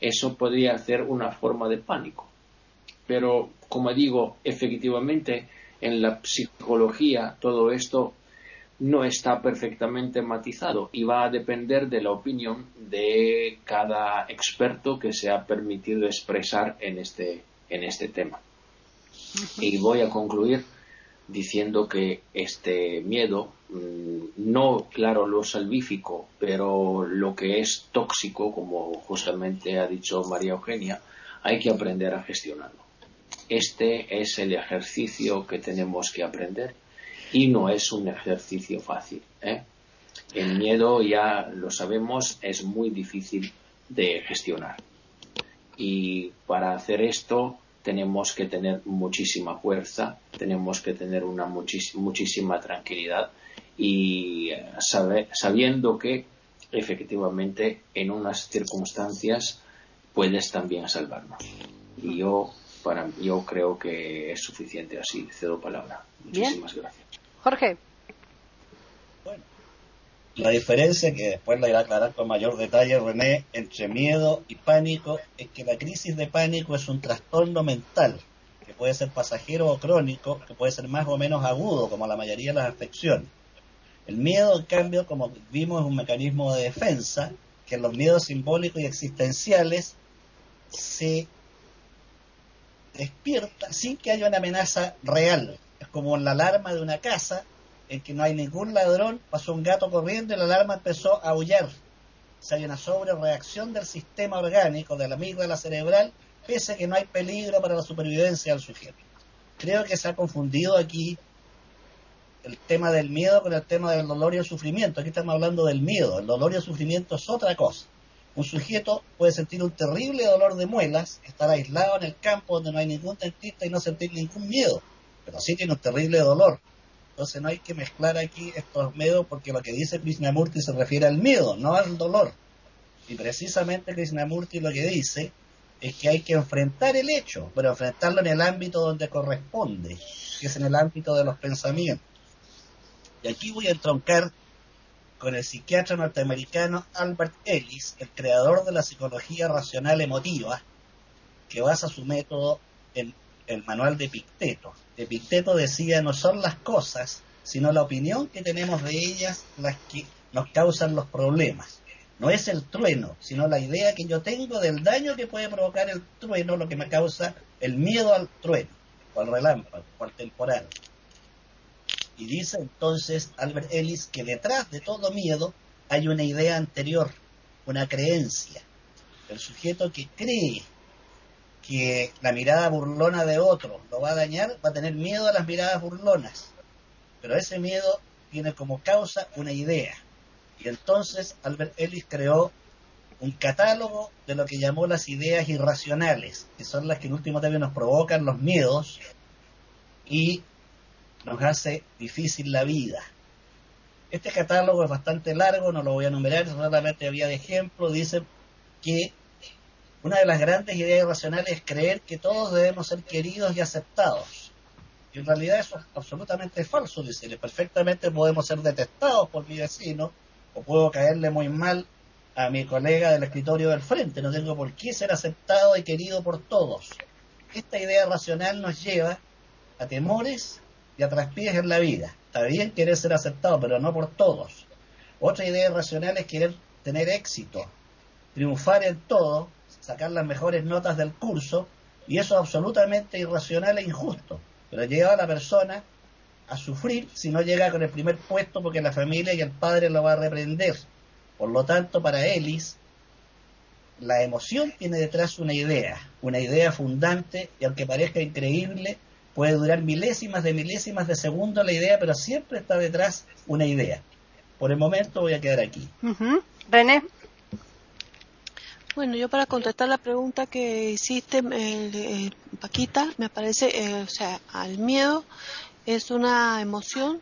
Eso podría ser una forma de pánico. Pero, como digo, efectivamente, en la psicología todo esto no está perfectamente matizado y va a depender de la opinión de cada experto que se ha permitido expresar en este, en este tema. Y voy a concluir diciendo que este miedo, mm, no claro lo salvífico, pero lo que es tóxico, como justamente ha dicho María Eugenia, hay que aprender a gestionarlo. Este es el ejercicio que tenemos que aprender y no es un ejercicio fácil. ¿eh? El miedo, ya lo sabemos, es muy difícil de gestionar. Y para hacer esto tenemos que tener muchísima fuerza, tenemos que tener una muchísima tranquilidad y eh, sabiendo que efectivamente en unas circunstancias puedes también salvarnos. Y yo, para, yo creo que es suficiente así. Cedo palabra. Muchísimas gracias. Jorge. La diferencia, que después la irá a aclarar con mayor detalle René, entre miedo y pánico, es que la crisis de pánico es un trastorno mental, que puede ser pasajero o crónico, que puede ser más o menos agudo, como la mayoría de las afecciones. El miedo, en cambio, como vimos, es un mecanismo de defensa, que los miedos simbólicos y existenciales se despierta sin que haya una amenaza real. Es como la alarma de una casa en que no hay ningún ladrón, pasó un gato corriendo y la alarma empezó a aullar. se hay una sobrereacción del sistema orgánico, de la amígdala cerebral, pese a que no hay peligro para la supervivencia del sujeto. Creo que se ha confundido aquí el tema del miedo con el tema del dolor y el sufrimiento. Aquí estamos hablando del miedo. El dolor y el sufrimiento es otra cosa. Un sujeto puede sentir un terrible dolor de muelas, estar aislado en el campo donde no hay ningún dentista y no sentir ningún miedo pero sí tiene un terrible dolor. Entonces no hay que mezclar aquí estos miedos porque lo que dice Krishnamurti se refiere al miedo, no al dolor. Y precisamente Krishnamurti lo que dice es que hay que enfrentar el hecho, pero enfrentarlo en el ámbito donde corresponde, que es en el ámbito de los pensamientos. Y aquí voy a entroncar con el psiquiatra norteamericano Albert Ellis, el creador de la psicología racional emotiva, que basa su método en el manual de Picteto. Epicteto decía, no son las cosas, sino la opinión que tenemos de ellas las que nos causan los problemas. No es el trueno, sino la idea que yo tengo del daño que puede provocar el trueno, lo que me causa el miedo al trueno, o al relámpago, o al temporal. Y dice entonces Albert Ellis que detrás de todo miedo hay una idea anterior, una creencia. El sujeto que cree que la mirada burlona de otro lo va a dañar, va a tener miedo a las miradas burlonas. Pero ese miedo tiene como causa una idea. Y entonces Albert Ellis creó un catálogo de lo que llamó las ideas irracionales, que son las que en último término nos provocan los miedos y nos hace difícil la vida. Este catálogo es bastante largo, no lo voy a enumerar, solamente había de ejemplo, dice que una de las grandes ideas racionales es creer que todos debemos ser queridos y aceptados. Y en realidad eso es absolutamente falso, dice. Perfectamente podemos ser detestados por mi vecino o puedo caerle muy mal a mi colega del escritorio del frente. No tengo por qué ser aceptado y querido por todos. Esta idea racional nos lleva a temores y a traspiés en la vida. Está bien querer ser aceptado, pero no por todos. Otra idea racional es querer tener éxito, triunfar en todo, sacar las mejores notas del curso, y eso es absolutamente irracional e injusto, pero lleva a la persona a sufrir si no llega con el primer puesto porque la familia y el padre lo va a reprender. Por lo tanto, para Ellis, la emoción tiene detrás una idea, una idea fundante, y aunque parezca increíble, puede durar milésimas de milésimas de segundo la idea, pero siempre está detrás una idea. Por el momento voy a quedar aquí. René. Bueno, yo para contestar la pregunta que hiciste, eh, Paquita, me parece, eh, o sea, al miedo es una emoción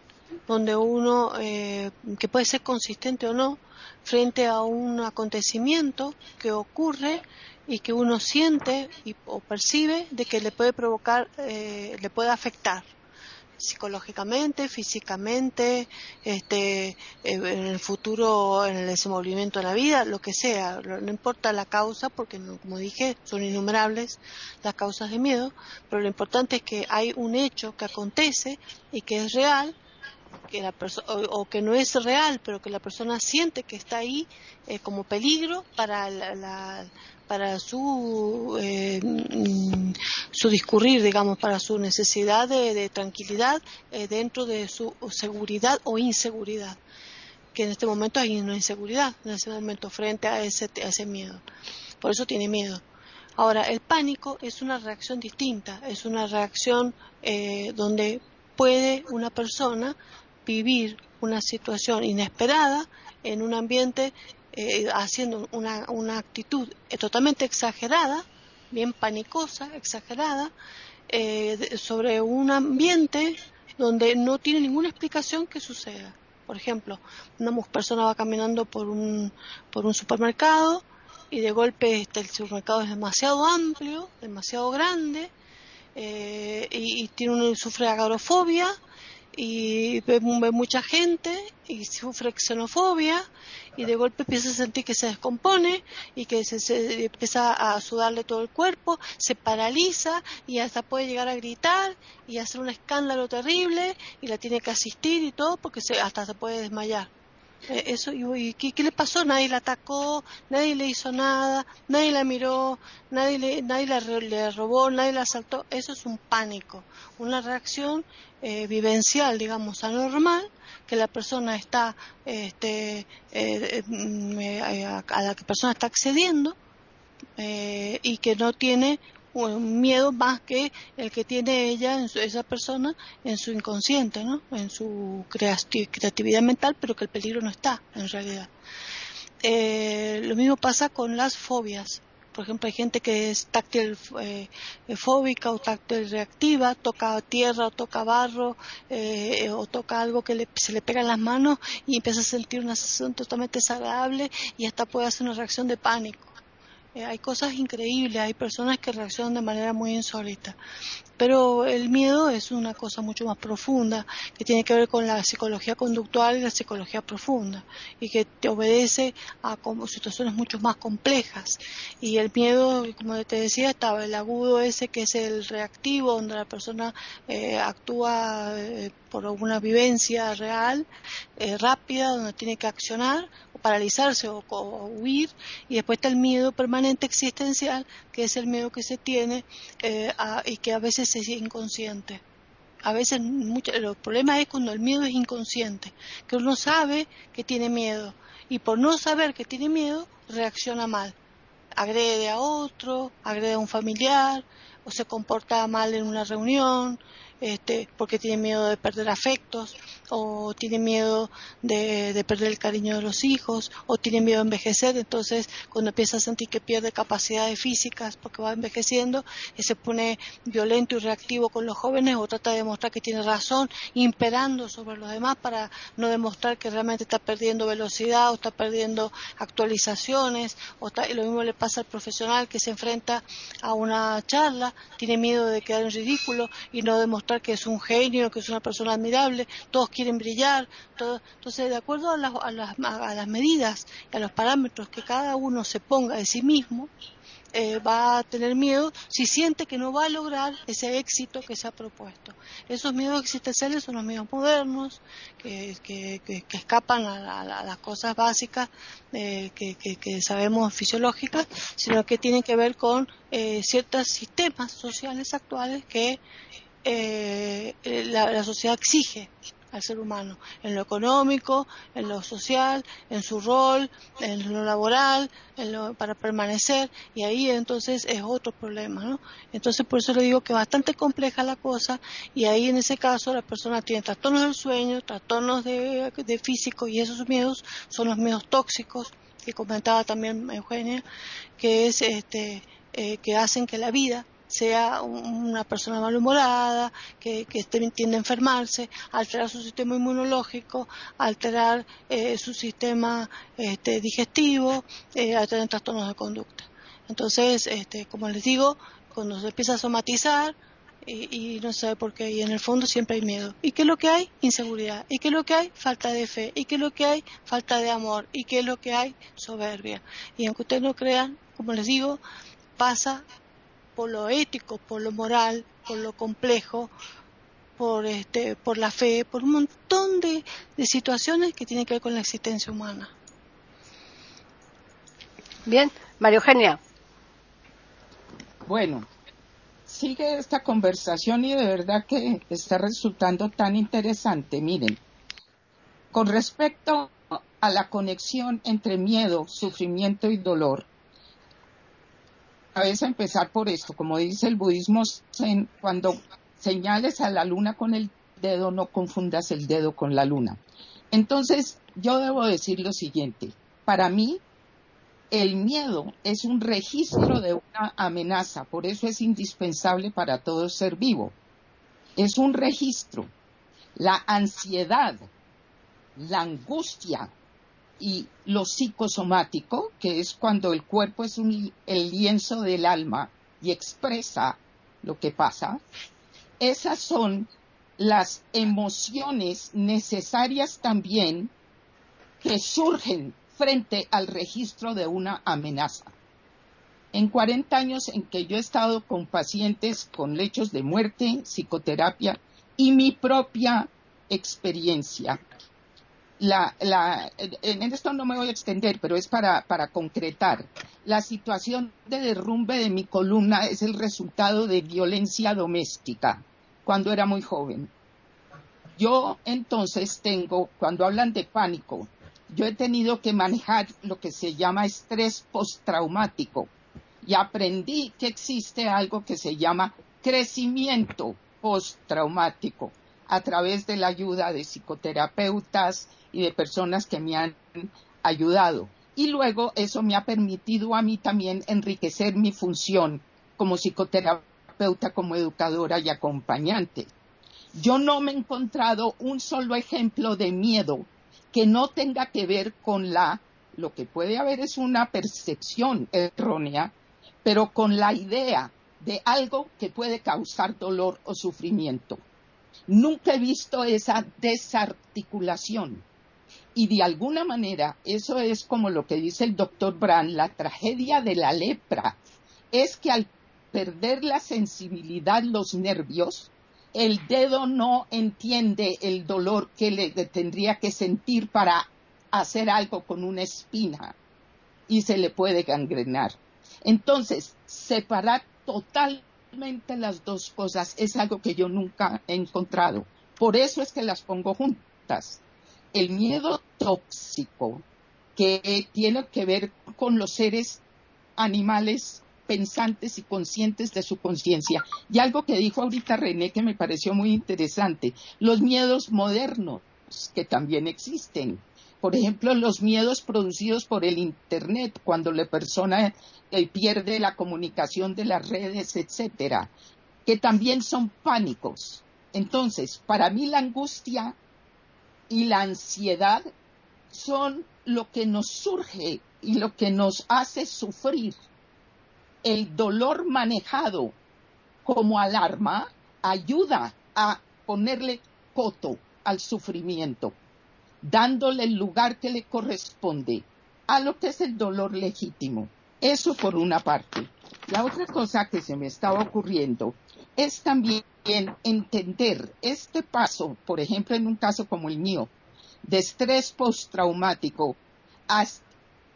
donde uno, eh, que puede ser consistente o no, frente a un acontecimiento que ocurre y que uno siente y, o percibe de que le puede provocar, le puede afectar. Psicológicamente, físicamente, este, eh, en el futuro, en el desenvolvimiento de la vida, lo que sea. No importa la causa, porque como dije, son innumerables las causas de miedo, pero lo importante es que hay un hecho que acontece y que es real que la o, que no es real, pero que la persona siente que está ahí eh, como peligro para la, para su eh, mm, su discurrir, digamos, para su necesidad de, tranquilidad eh, dentro de su seguridad o inseguridad, que en este momento hay una inseguridad, en ese momento frente a ese, a ese miedo. Por eso tiene miedo. Ahora, el pánico es una reacción distinta, es una reacción donde puede una persona vivir una situación inesperada en un ambiente eh, haciendo una, una actitud eh, totalmente exagerada, bien panicosa, exagerada, eh, sobre un ambiente donde no tiene ninguna explicación que suceda. Por ejemplo, una persona va caminando por un, por un supermercado y de golpe este, el supermercado es demasiado amplio, demasiado grande, y, tiene un, sufre agorofobia y ve, mucha gente y sufre xenofobia y de golpe empieza a sentir que se descompone y que se, empieza a sudarle todo el cuerpo, se paraliza y hasta puede llegar a gritar y hacer un escándalo terrible y la tiene que asistir y todo porque se, hasta se puede desmayar. Eh, eso y, ¿qué, le pasó nadie la atacó nadie le hizo nada nadie la miró nadie le, nadie la, le robó nadie la asaltó. Eso es un pánico una reacción eh, vivencial digamos anormal que la persona está este, eh, a la que persona está accediendo y que no tiene un miedo más que el que tiene ella, en esa persona, en su inconsciente, ¿no? en su creatividad mental, pero que el peligro no está en realidad. Eh, lo mismo pasa con las fobias. Por ejemplo, hay gente que es táctil eh, fóbica o táctil reactiva, toca tierra o toca barro eh, o toca algo que se le pega en las manos y empieza a sentir una sensación totalmente desagradable y hasta puede hacer una reacción de pánico. Eh, hay cosas increíbles, hay personas que reaccionan de manera muy insólita. Pero el miedo es una cosa mucho más profunda, que tiene que ver con la psicología conductual y la psicología profunda, y que te obedece a situaciones mucho más complejas. Y el miedo, como te decía, estaba el agudo ese que es el reactivo, donde la persona eh, actúa eh, por alguna vivencia real, eh, rápida, donde tiene que accionar, o paralizarse o, huir, y después está el miedo permanente existencial, que es el miedo que se tiene y que a veces es inconsciente. A veces mucho, el problema es cuando el miedo es inconsciente, que uno sabe que tiene miedo y por no saber que tiene miedo reacciona mal. Agrede a otro, agrede a un familiar o se comporta mal en una reunión, este, porque tiene miedo de perder afectos, o tiene miedo de, perder el cariño de los hijos, o tiene miedo de envejecer, entonces cuando empieza a sentir que pierde capacidades físicas porque va envejeciendo, y se pone violento y reactivo con los jóvenes, o trata de demostrar que tiene razón, imperando sobre los demás para no demostrar que realmente está perdiendo velocidad o está perdiendo actualizaciones, o lo mismo le pasa al profesional que se enfrenta a una charla, tiene miedo de quedar en ridículo y no demostrar que es un genio, que es una persona admirable, todos quieren brillar. Entonces, de acuerdo a las, a, las, a las medidas y a los parámetros que cada uno se ponga de sí mismo, eh, va a tener miedo si siente que no va a lograr ese éxito que se ha propuesto. Esos miedos existenciales son los miedos modernos, que, escapan a, las cosas básicas eh, que, sabemos fisiológicas, sino que tienen que ver con eh, ciertos sistemas sociales actuales que eh, la, sociedad exige al ser humano, en lo económico, en lo social, en su rol, en lo laboral, para permanecer, y ahí entonces es otro problema, ¿no? Entonces por eso le digo que es bastante compleja la cosa, y ahí en ese caso la persona tiene trastornos del sueño, trastornos de, físico, y esos miedos son los miedos tóxicos, que comentaba también Eugenia, que es este, eh, que hacen que la vida sea una persona malhumorada, que, que tiende a enfermarse, alterar su sistema inmunológico, alterar eh, su sistema este, digestivo, eh, alterar trastornos de conducta. Entonces, este, como les digo, cuando se empieza a somatizar, y, no sabe por qué. Y en el fondo siempre hay miedo. ¿Y qué es lo que hay? Inseguridad. ¿Y qué es lo que hay? Falta de fe. ¿Y qué es lo que hay? Falta de amor. ¿Y qué es lo que hay? Soberbia. Y aunque ustedes no crean, como les digo, pasa por lo ético, por lo moral, por lo complejo, por este, por la fe, por un montón de, de situaciones que tienen que ver con la existencia humana. Bien, María Eugenia. Bueno, sigue esta conversación y de verdad que está resultando tan interesante. Miren, con respecto a la conexión entre miedo, sufrimiento y dolor, a veces empezar por esto, como dice el budismo, cuando señales a la luna con el dedo, no confundas el dedo con la luna. Entonces, yo debo decir lo siguiente, para mí el miedo es un registro de una amenaza, por eso es indispensable para todo ser vivo. Es un registro. La ansiedad, la angustia y lo psicosomático, que es cuando el cuerpo es el lienzo del alma y expresa lo que pasa, esas son las emociones necesarias también que surgen frente al registro de una amenaza. En 40 años en que yo he estado con pacientes con lechos de muerte, psicoterapia y mi propia experiencia, en esto no me voy a extender, pero es para, para concretar. La situación de derrumbe de mi columna es el resultado de violencia doméstica cuando era muy joven. Yo entonces tengo, cuando hablan de pánico, yo he tenido que manejar lo que se llama estrés postraumático y aprendí que existe algo que se llama crecimiento postraumático a través de la ayuda de psicoterapeutas y de personas que me han ayudado. Y luego eso me ha permitido a mí también enriquecer mi función como psicoterapeuta, como educadora y acompañante. Yo no me he encontrado un solo ejemplo de miedo que no tenga que ver con la, lo que puede haber es una percepción errónea, pero con la idea de algo que puede causar dolor o sufrimiento. Nunca he visto esa desarticulación. Y de alguna manera, eso es como lo que dice el doctor Brand, la tragedia de la lepra, es que al perder la sensibilidad, los nervios, el dedo no entiende el dolor que le tendría que sentir para hacer algo con una espina y se le puede gangrenar. Entonces, separar totalmente las dos cosas es algo que yo nunca he encontrado. Por eso es que las pongo juntas. El miedo tóxico que tiene que ver con los seres animales pensantes y conscientes de su conciencia. Y algo que dijo ahorita René que me pareció muy interesante, los miedos modernos que también existen. Por ejemplo, los miedos producidos por el Internet, cuando la persona eh, pierde la comunicación de las redes, etcétera, que también son pánicos. Entonces, para mí la angustia y la ansiedad son lo que nos surge y lo que nos hace sufrir el dolor manejado como alarma ayuda a ponerle coto al sufrimiento, dándole el lugar que le corresponde a lo que es el dolor legítimo. Eso por una parte. La otra cosa que se me estaba ocurriendo es también entender este paso, por ejemplo, en un caso como el mío, de estrés postraumático hasta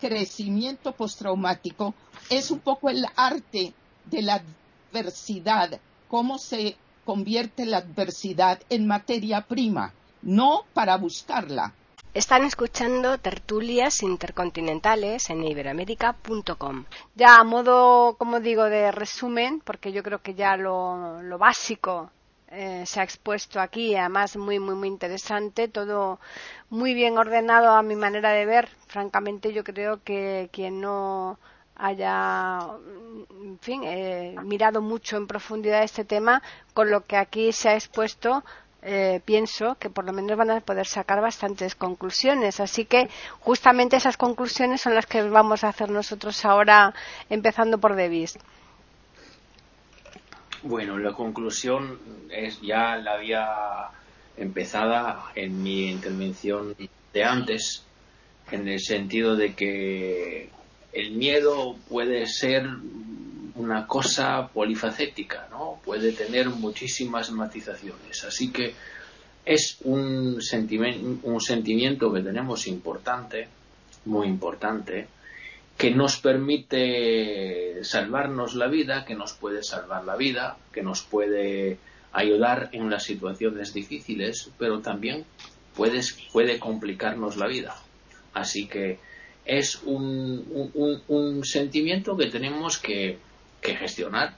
crecimiento postraumático es un poco el arte de la adversidad, cómo se convierte la adversidad en materia prima, no para buscarla. Están escuchando tertulias intercontinentales en iberoamérica.com. Ya a modo, como digo, de resumen, porque yo creo que ya lo, lo básico eh, se ha expuesto aquí, además muy, muy, muy interesante, todo muy bien ordenado a mi manera de ver. Francamente, yo creo que quien no haya, en fin, eh, mirado mucho en profundidad este tema, con lo que aquí se ha expuesto, eh, pienso que por lo menos van a poder sacar bastantes conclusiones. Así que justamente esas conclusiones son las que vamos a hacer nosotros ahora, empezando por Davis. Bueno, la conclusión es ya la había empezada en mi intervención de antes, en el sentido de que el miedo puede ser una cosa polifacética, ¿no? Puede tener muchísimas matizaciones. Así que es un, sentimiento, un sentimiento que tenemos importante, muy importante, que nos permite salvarnos la vida, que nos puede salvar la vida, que nos puede ayudar en las situaciones difíciles, pero también puede, puede complicarnos la vida. Así que es un, un, sentimiento que tenemos que, que, gestionar,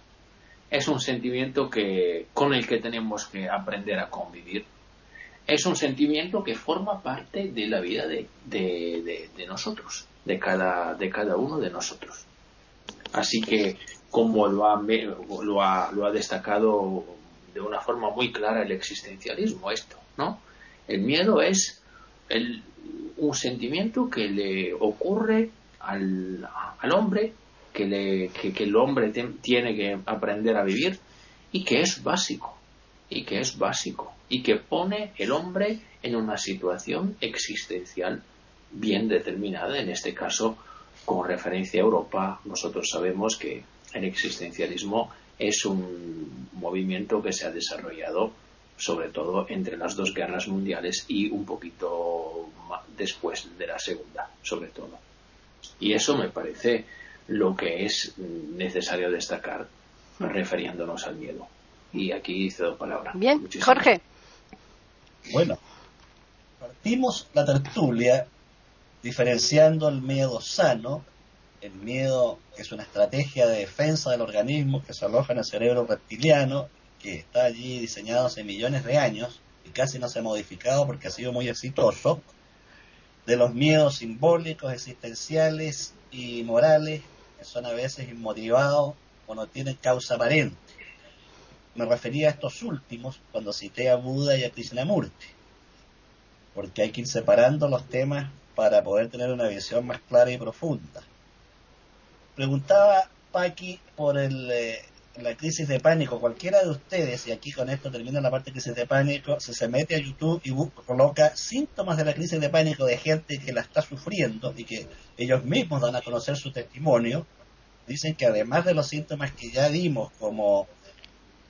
es un sentimiento que, con el que tenemos que aprender a convivir, es un sentimiento que forma parte de la vida de, de, de, nosotros, de cada, de cada uno de nosotros. Así que, como lo ha, lo ha, lo ha destacado de una forma muy clara el existencialismo, esto, ¿no? El miedo es el, un sentimiento que le ocurre al, al hombre, que, le, que, el hombre tiene que aprender a vivir y que es básico, y que es básico, y que pone el hombre en una situación existencial bien determinada, en este caso con referencia a Europa, nosotros sabemos que el existencialismo es un movimiento que se ha desarrollado sobre todo entre las dos guerras mundiales y un poquito después de la segunda, sobre todo. Y eso me parece lo que es necesario destacar refiriéndonos al miedo. Y aquí cedo palabra. Bien, Jorge. Bueno, partimos la tertulia diferenciando el miedo sano, el miedo que es una estrategia de defensa del organismo que se aloja en el cerebro reptiliano, que está allí diseñado hace millones de años y casi no se ha modificado porque ha sido muy exitoso, de los miedos simbólicos, existenciales y morales que son a veces inmotivados o no tienen causa aparente. Me refería a estos últimos cuando cité a Buda y a Krishnamurti, porque hay que ir separando los temas para poder tener una visión más clara y profunda. Preguntaba Paqui por el, eh, la crisis de pánico. Cualquiera de ustedes, y aquí con esto termina la parte de crisis de pánico, se mete a YouTube y coloca síntomas de la crisis de pánico de gente que la está sufriendo y que ellos mismos dan a conocer su testimonio, dicen que además de los síntomas que ya dimos, como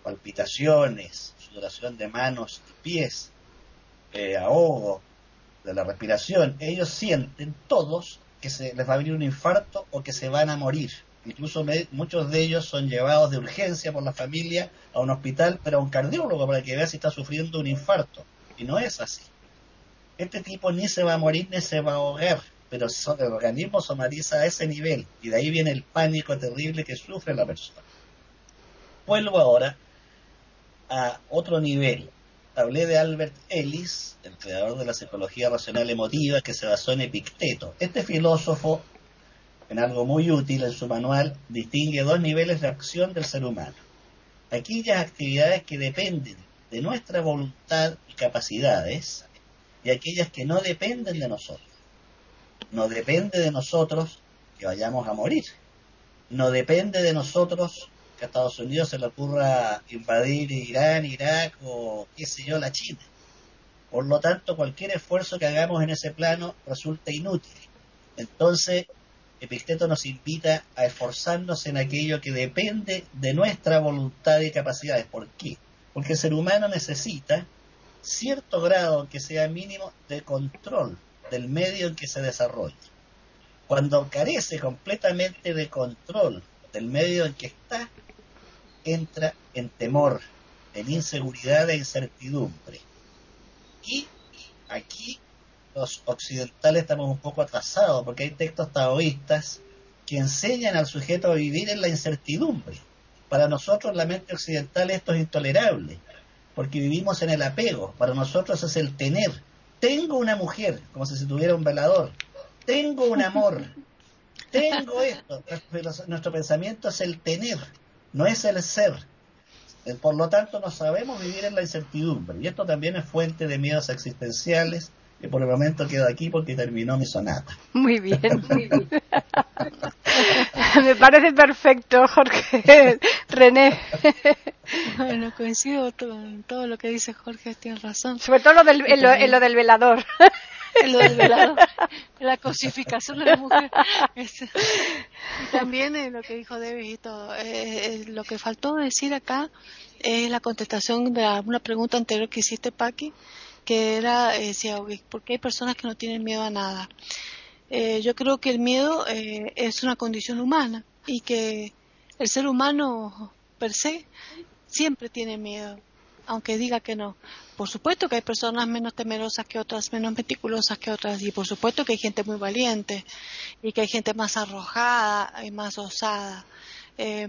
palpitaciones, sudoración de manos y pies, eh, ahogo de la respiración, ellos sienten todos que se les va a venir un infarto o que se van a morir. Incluso muchos de ellos son llevados de urgencia por la familia a un hospital, pero a un cardiólogo para que vea si está sufriendo un infarto. Y no es así. Este tipo ni se va a morir ni se va a ahogar, pero el organismo somatiza a ese nivel y de ahí viene el pánico terrible que sufre la persona. Vuelvo ahora a otro nivel. Hablé de Albert Ellis, el creador de la psicología racional emotiva que se basó en Epicteto. Este filósofo en algo muy útil en su manual, distingue dos niveles de acción del ser humano. Aquellas actividades que dependen de nuestra voluntad y capacidades y aquellas que no dependen de nosotros. No depende de nosotros que vayamos a morir. No depende de nosotros que a Estados Unidos se le ocurra invadir Irán, Irak o qué sé yo, la China. Por lo tanto, cualquier esfuerzo que hagamos en ese plano resulta inútil. Entonces, Epicteto nos invita a esforzarnos en aquello que depende de nuestra voluntad y capacidades. ¿Por qué? Porque el ser humano necesita cierto grado, que sea mínimo, de control del medio en que se desarrolla. Cuando carece completamente de control del medio en que está, entra en temor, en inseguridad e incertidumbre. Y aquí los occidentales estamos un poco atrasados, porque hay textos taoístas que enseñan al sujeto a vivir en la incertidumbre. Para nosotros, la mente occidental, esto es intolerable, porque vivimos en el apego. Para nosotros es el tener. Tengo una mujer, como si se tuviera un velador. Tengo un amor. Tengo esto. Nuestro pensamiento es el tener, no es el ser. Por lo tanto, no sabemos vivir en la incertidumbre. Y esto también es fuente de miedos existenciales, que por el momento quedo aquí porque terminó mi sonata. Muy bien, muy [LAUGHS] bien. Me parece perfecto, Jorge. René. Bueno, coincido con todo lo que dice Jorge, tiene razón. Sobre todo lo del, en lo, del velador. En lo del velador, la cosificación de la mujer. Este, y también en lo que dijo David y todo. Eh, eh, lo que faltó decir acá es la contestación de una pregunta anterior que hiciste, Paqui, que era eh, si, ¿por qué hay personas que no tienen miedo a nada? Eh, yo creo que el miedo eh, es una condición humana y que el ser humano per se siempre tiene miedo, aunque diga que no. Por supuesto que hay personas menos temerosas que otras, menos meticulosas que otras, y por supuesto que hay gente muy valiente y que hay gente más arrojada y más osada. Eh,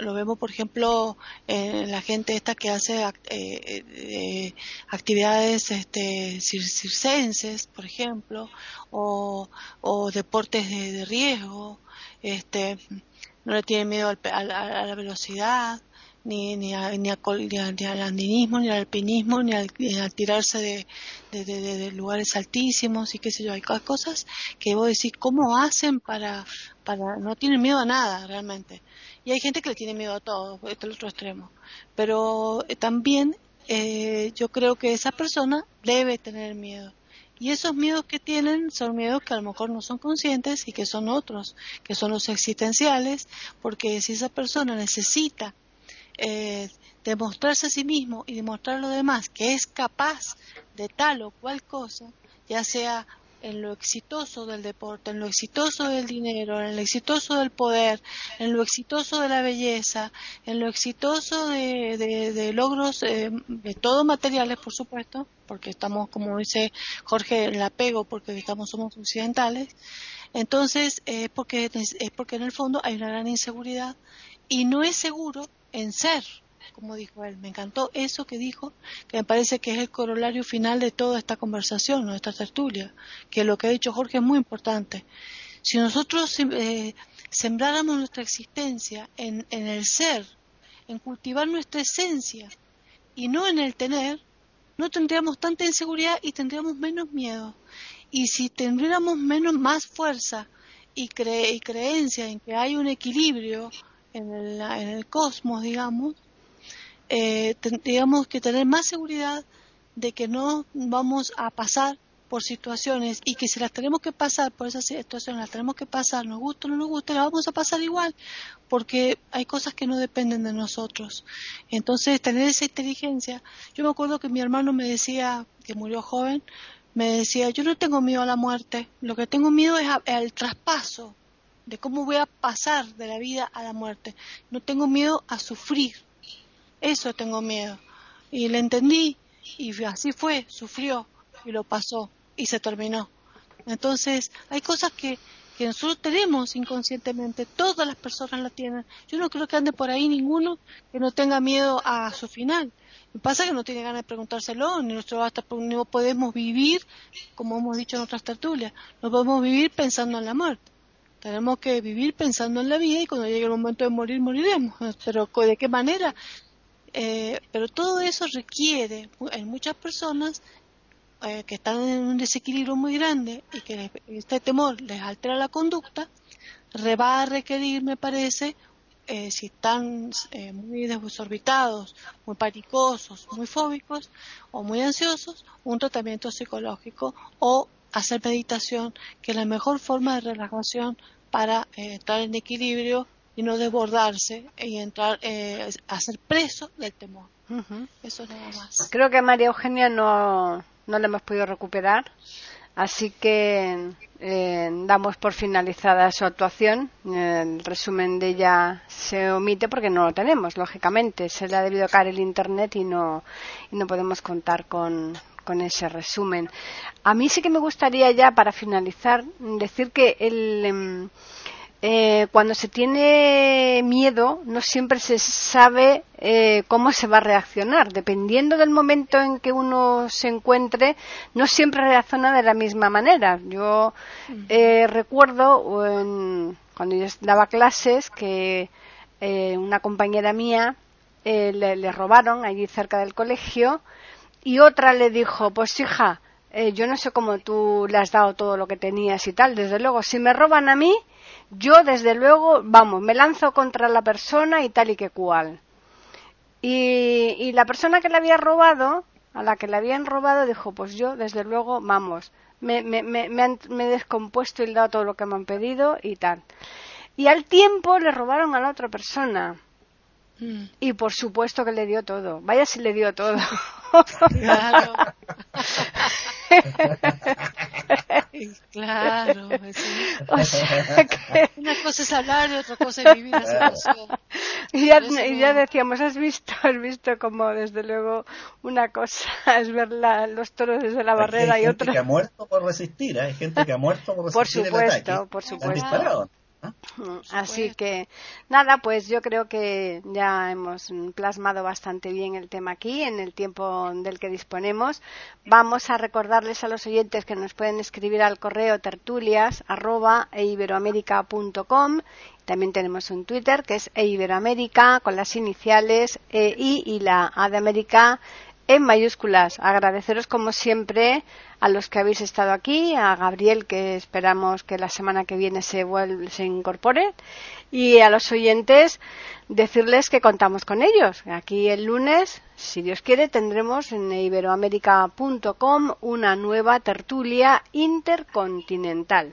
lo vemos, por ejemplo, en la gente esta que hace eh, eh, actividades este, circenses, por ejemplo, o, deportes de, riesgo, este, no le tiene miedo a, la velocidad, ni, ni, ni, al andinismo, ni al alpinismo, ni al, tirarse de, de, lugares altísimos y qué sé yo. Hay cosas que vos decís, ¿cómo hacen para, para, no tienen miedo a nada realmente? Y hay gente que le tiene miedo a todo, este es el otro extremo. Pero eh, también eh, yo creo que esa persona debe tener miedo. Y esos miedos que tienen son miedos que a lo mejor no son conscientes y que son otros, que son los existenciales, porque si esa persona necesita eh, demostrarse a sí mismo y demostrar a los demás que es capaz de tal o cual cosa, ya sea en lo exitoso del deporte, en lo exitoso del dinero, en lo exitoso del poder, en lo exitoso de la belleza, en lo exitoso de, logros eh, de todo materiales, por supuesto, porque estamos, como dice Jorge, el apego, porque estamos somos occidentales. Entonces, es porque, es porque en el fondo hay una gran inseguridad y no es seguro en ser como dijo él. Me encantó eso que dijo, que me parece que es el corolario final de toda esta conversación, de esta tertulia, que lo que ha dicho Jorge es muy importante. Si nosotros eh, sembráramos nuestra existencia en, el ser, en cultivar nuestra esencia y no en el tener, no tendríamos tanta inseguridad y tendríamos menos miedo. Y si tendríamos menos, más fuerza y, y creencia en que hay un equilibrio en el, en el cosmos, digamos, eh, tendríamos que tener más seguridad de que no vamos a pasar por situaciones y que si las tenemos que pasar por esas situaciones, las tenemos que pasar, nos gusta o no nos gusta, las vamos a pasar igual, porque hay cosas que no dependen de nosotros. Entonces, tener esa inteligencia, yo me acuerdo que mi hermano me decía, que murió joven, me decía, yo no tengo miedo a la muerte, lo que tengo miedo es al traspaso, de cómo voy a pasar de la vida a la muerte. No tengo miedo a sufrir, eso tengo miedo. Y le entendí y así fue, sufrió y lo pasó y se terminó. Entonces, hay cosas que, que nosotros tenemos inconscientemente, todas las personas la tienen. Yo no creo que ande por ahí ninguno que no tenga miedo a su final. Me pasa que no tiene ganas de preguntárselo, ni nuestro hasta no podemos vivir, como hemos dicho en otras tertulias, no podemos vivir pensando en la muerte. Tenemos que vivir pensando en la vida y cuando llegue el momento de morir, moriremos. Pero ¿de qué manera? Eh, pero todo eso requiere en muchas personas eh, que están en un desequilibrio muy grande y que este temor les altera la conducta, va a requerir, me parece, eh, si están muy desorbitados, muy panicosos, muy fóbicos o muy ansiosos, un tratamiento psicológico o hacer meditación, que es la mejor forma de relajación para estar en equilibrio y no desbordarse y entrar eh, a ser preso del temor. Eso nada más. Creo que a María Eugenia no, no la hemos podido recuperar, así que eh, damos por finalizada su actuación. El resumen de ella se omite porque no lo tenemos, lógicamente. Se le ha debido caer el Internet y no, y no podemos contar con, con ese resumen. A mí sí que me gustaría ya, para finalizar, decir que el em, eh, cuando se tiene miedo no siempre se sabe eh, cómo se va a reaccionar. Dependiendo del momento en que uno se encuentre, no siempre reacciona de la misma manera. Yo eh, recuerdo cuando yo daba clases que una compañera mía le, le, robaron allí cerca del colegio y otra le dijo, pues hija, yo no sé cómo tú le has dado todo lo que tenías y tal. Desde luego, si me roban a mí, yo desde luego, vamos, me lanzo contra la persona y tal y que cual. Y, y la persona que le había robado, a la que le habían robado, dijo, pues yo, desde luego, vamos, me, me, me, me, han, me he descompuesto y dado todo lo que me han pedido y tal. Y al tiempo le robaron a la otra persona. Mm, Y por supuesto que le dio todo. Vaya si le dio todo. [LAUGHS] Claro. [LAUGHS] [LAUGHS] claro. sí. o sea que Una cosa es hablar y otra cosa es vivir situación. y ya, Por eso y ya decíamos, has visto, [LAUGHS] has visto como desde luego una cosa [LAUGHS] es ver la- los toros desde la Aquí barrera hay y gente otra que ha muerto por resistir, ¿eh? hay gente que ha muerto por Por resistir el supuesto, ataque. por Han supuesto. disparado. Así que nada, pues yo creo que ya hemos plasmado bastante bien el tema aquí en el tiempo del que disponemos. Vamos a recordarles a los oyentes que nos pueden escribir al correo tertulias arroba eiberoamerica.com. También tenemos un Twitter que es eiberoamerica con las iniciales EI y la A de América en mayúsculas. Agradeceros como siempre a los que habéis estado aquí, a Gabriel que esperamos que la semana que viene se vuelva, se incorpore y a los oyentes decirles que contamos con ellos. Aquí el lunes, si Dios quiere, tendremos en iberoamerica.com una nueva tertulia intercontinental.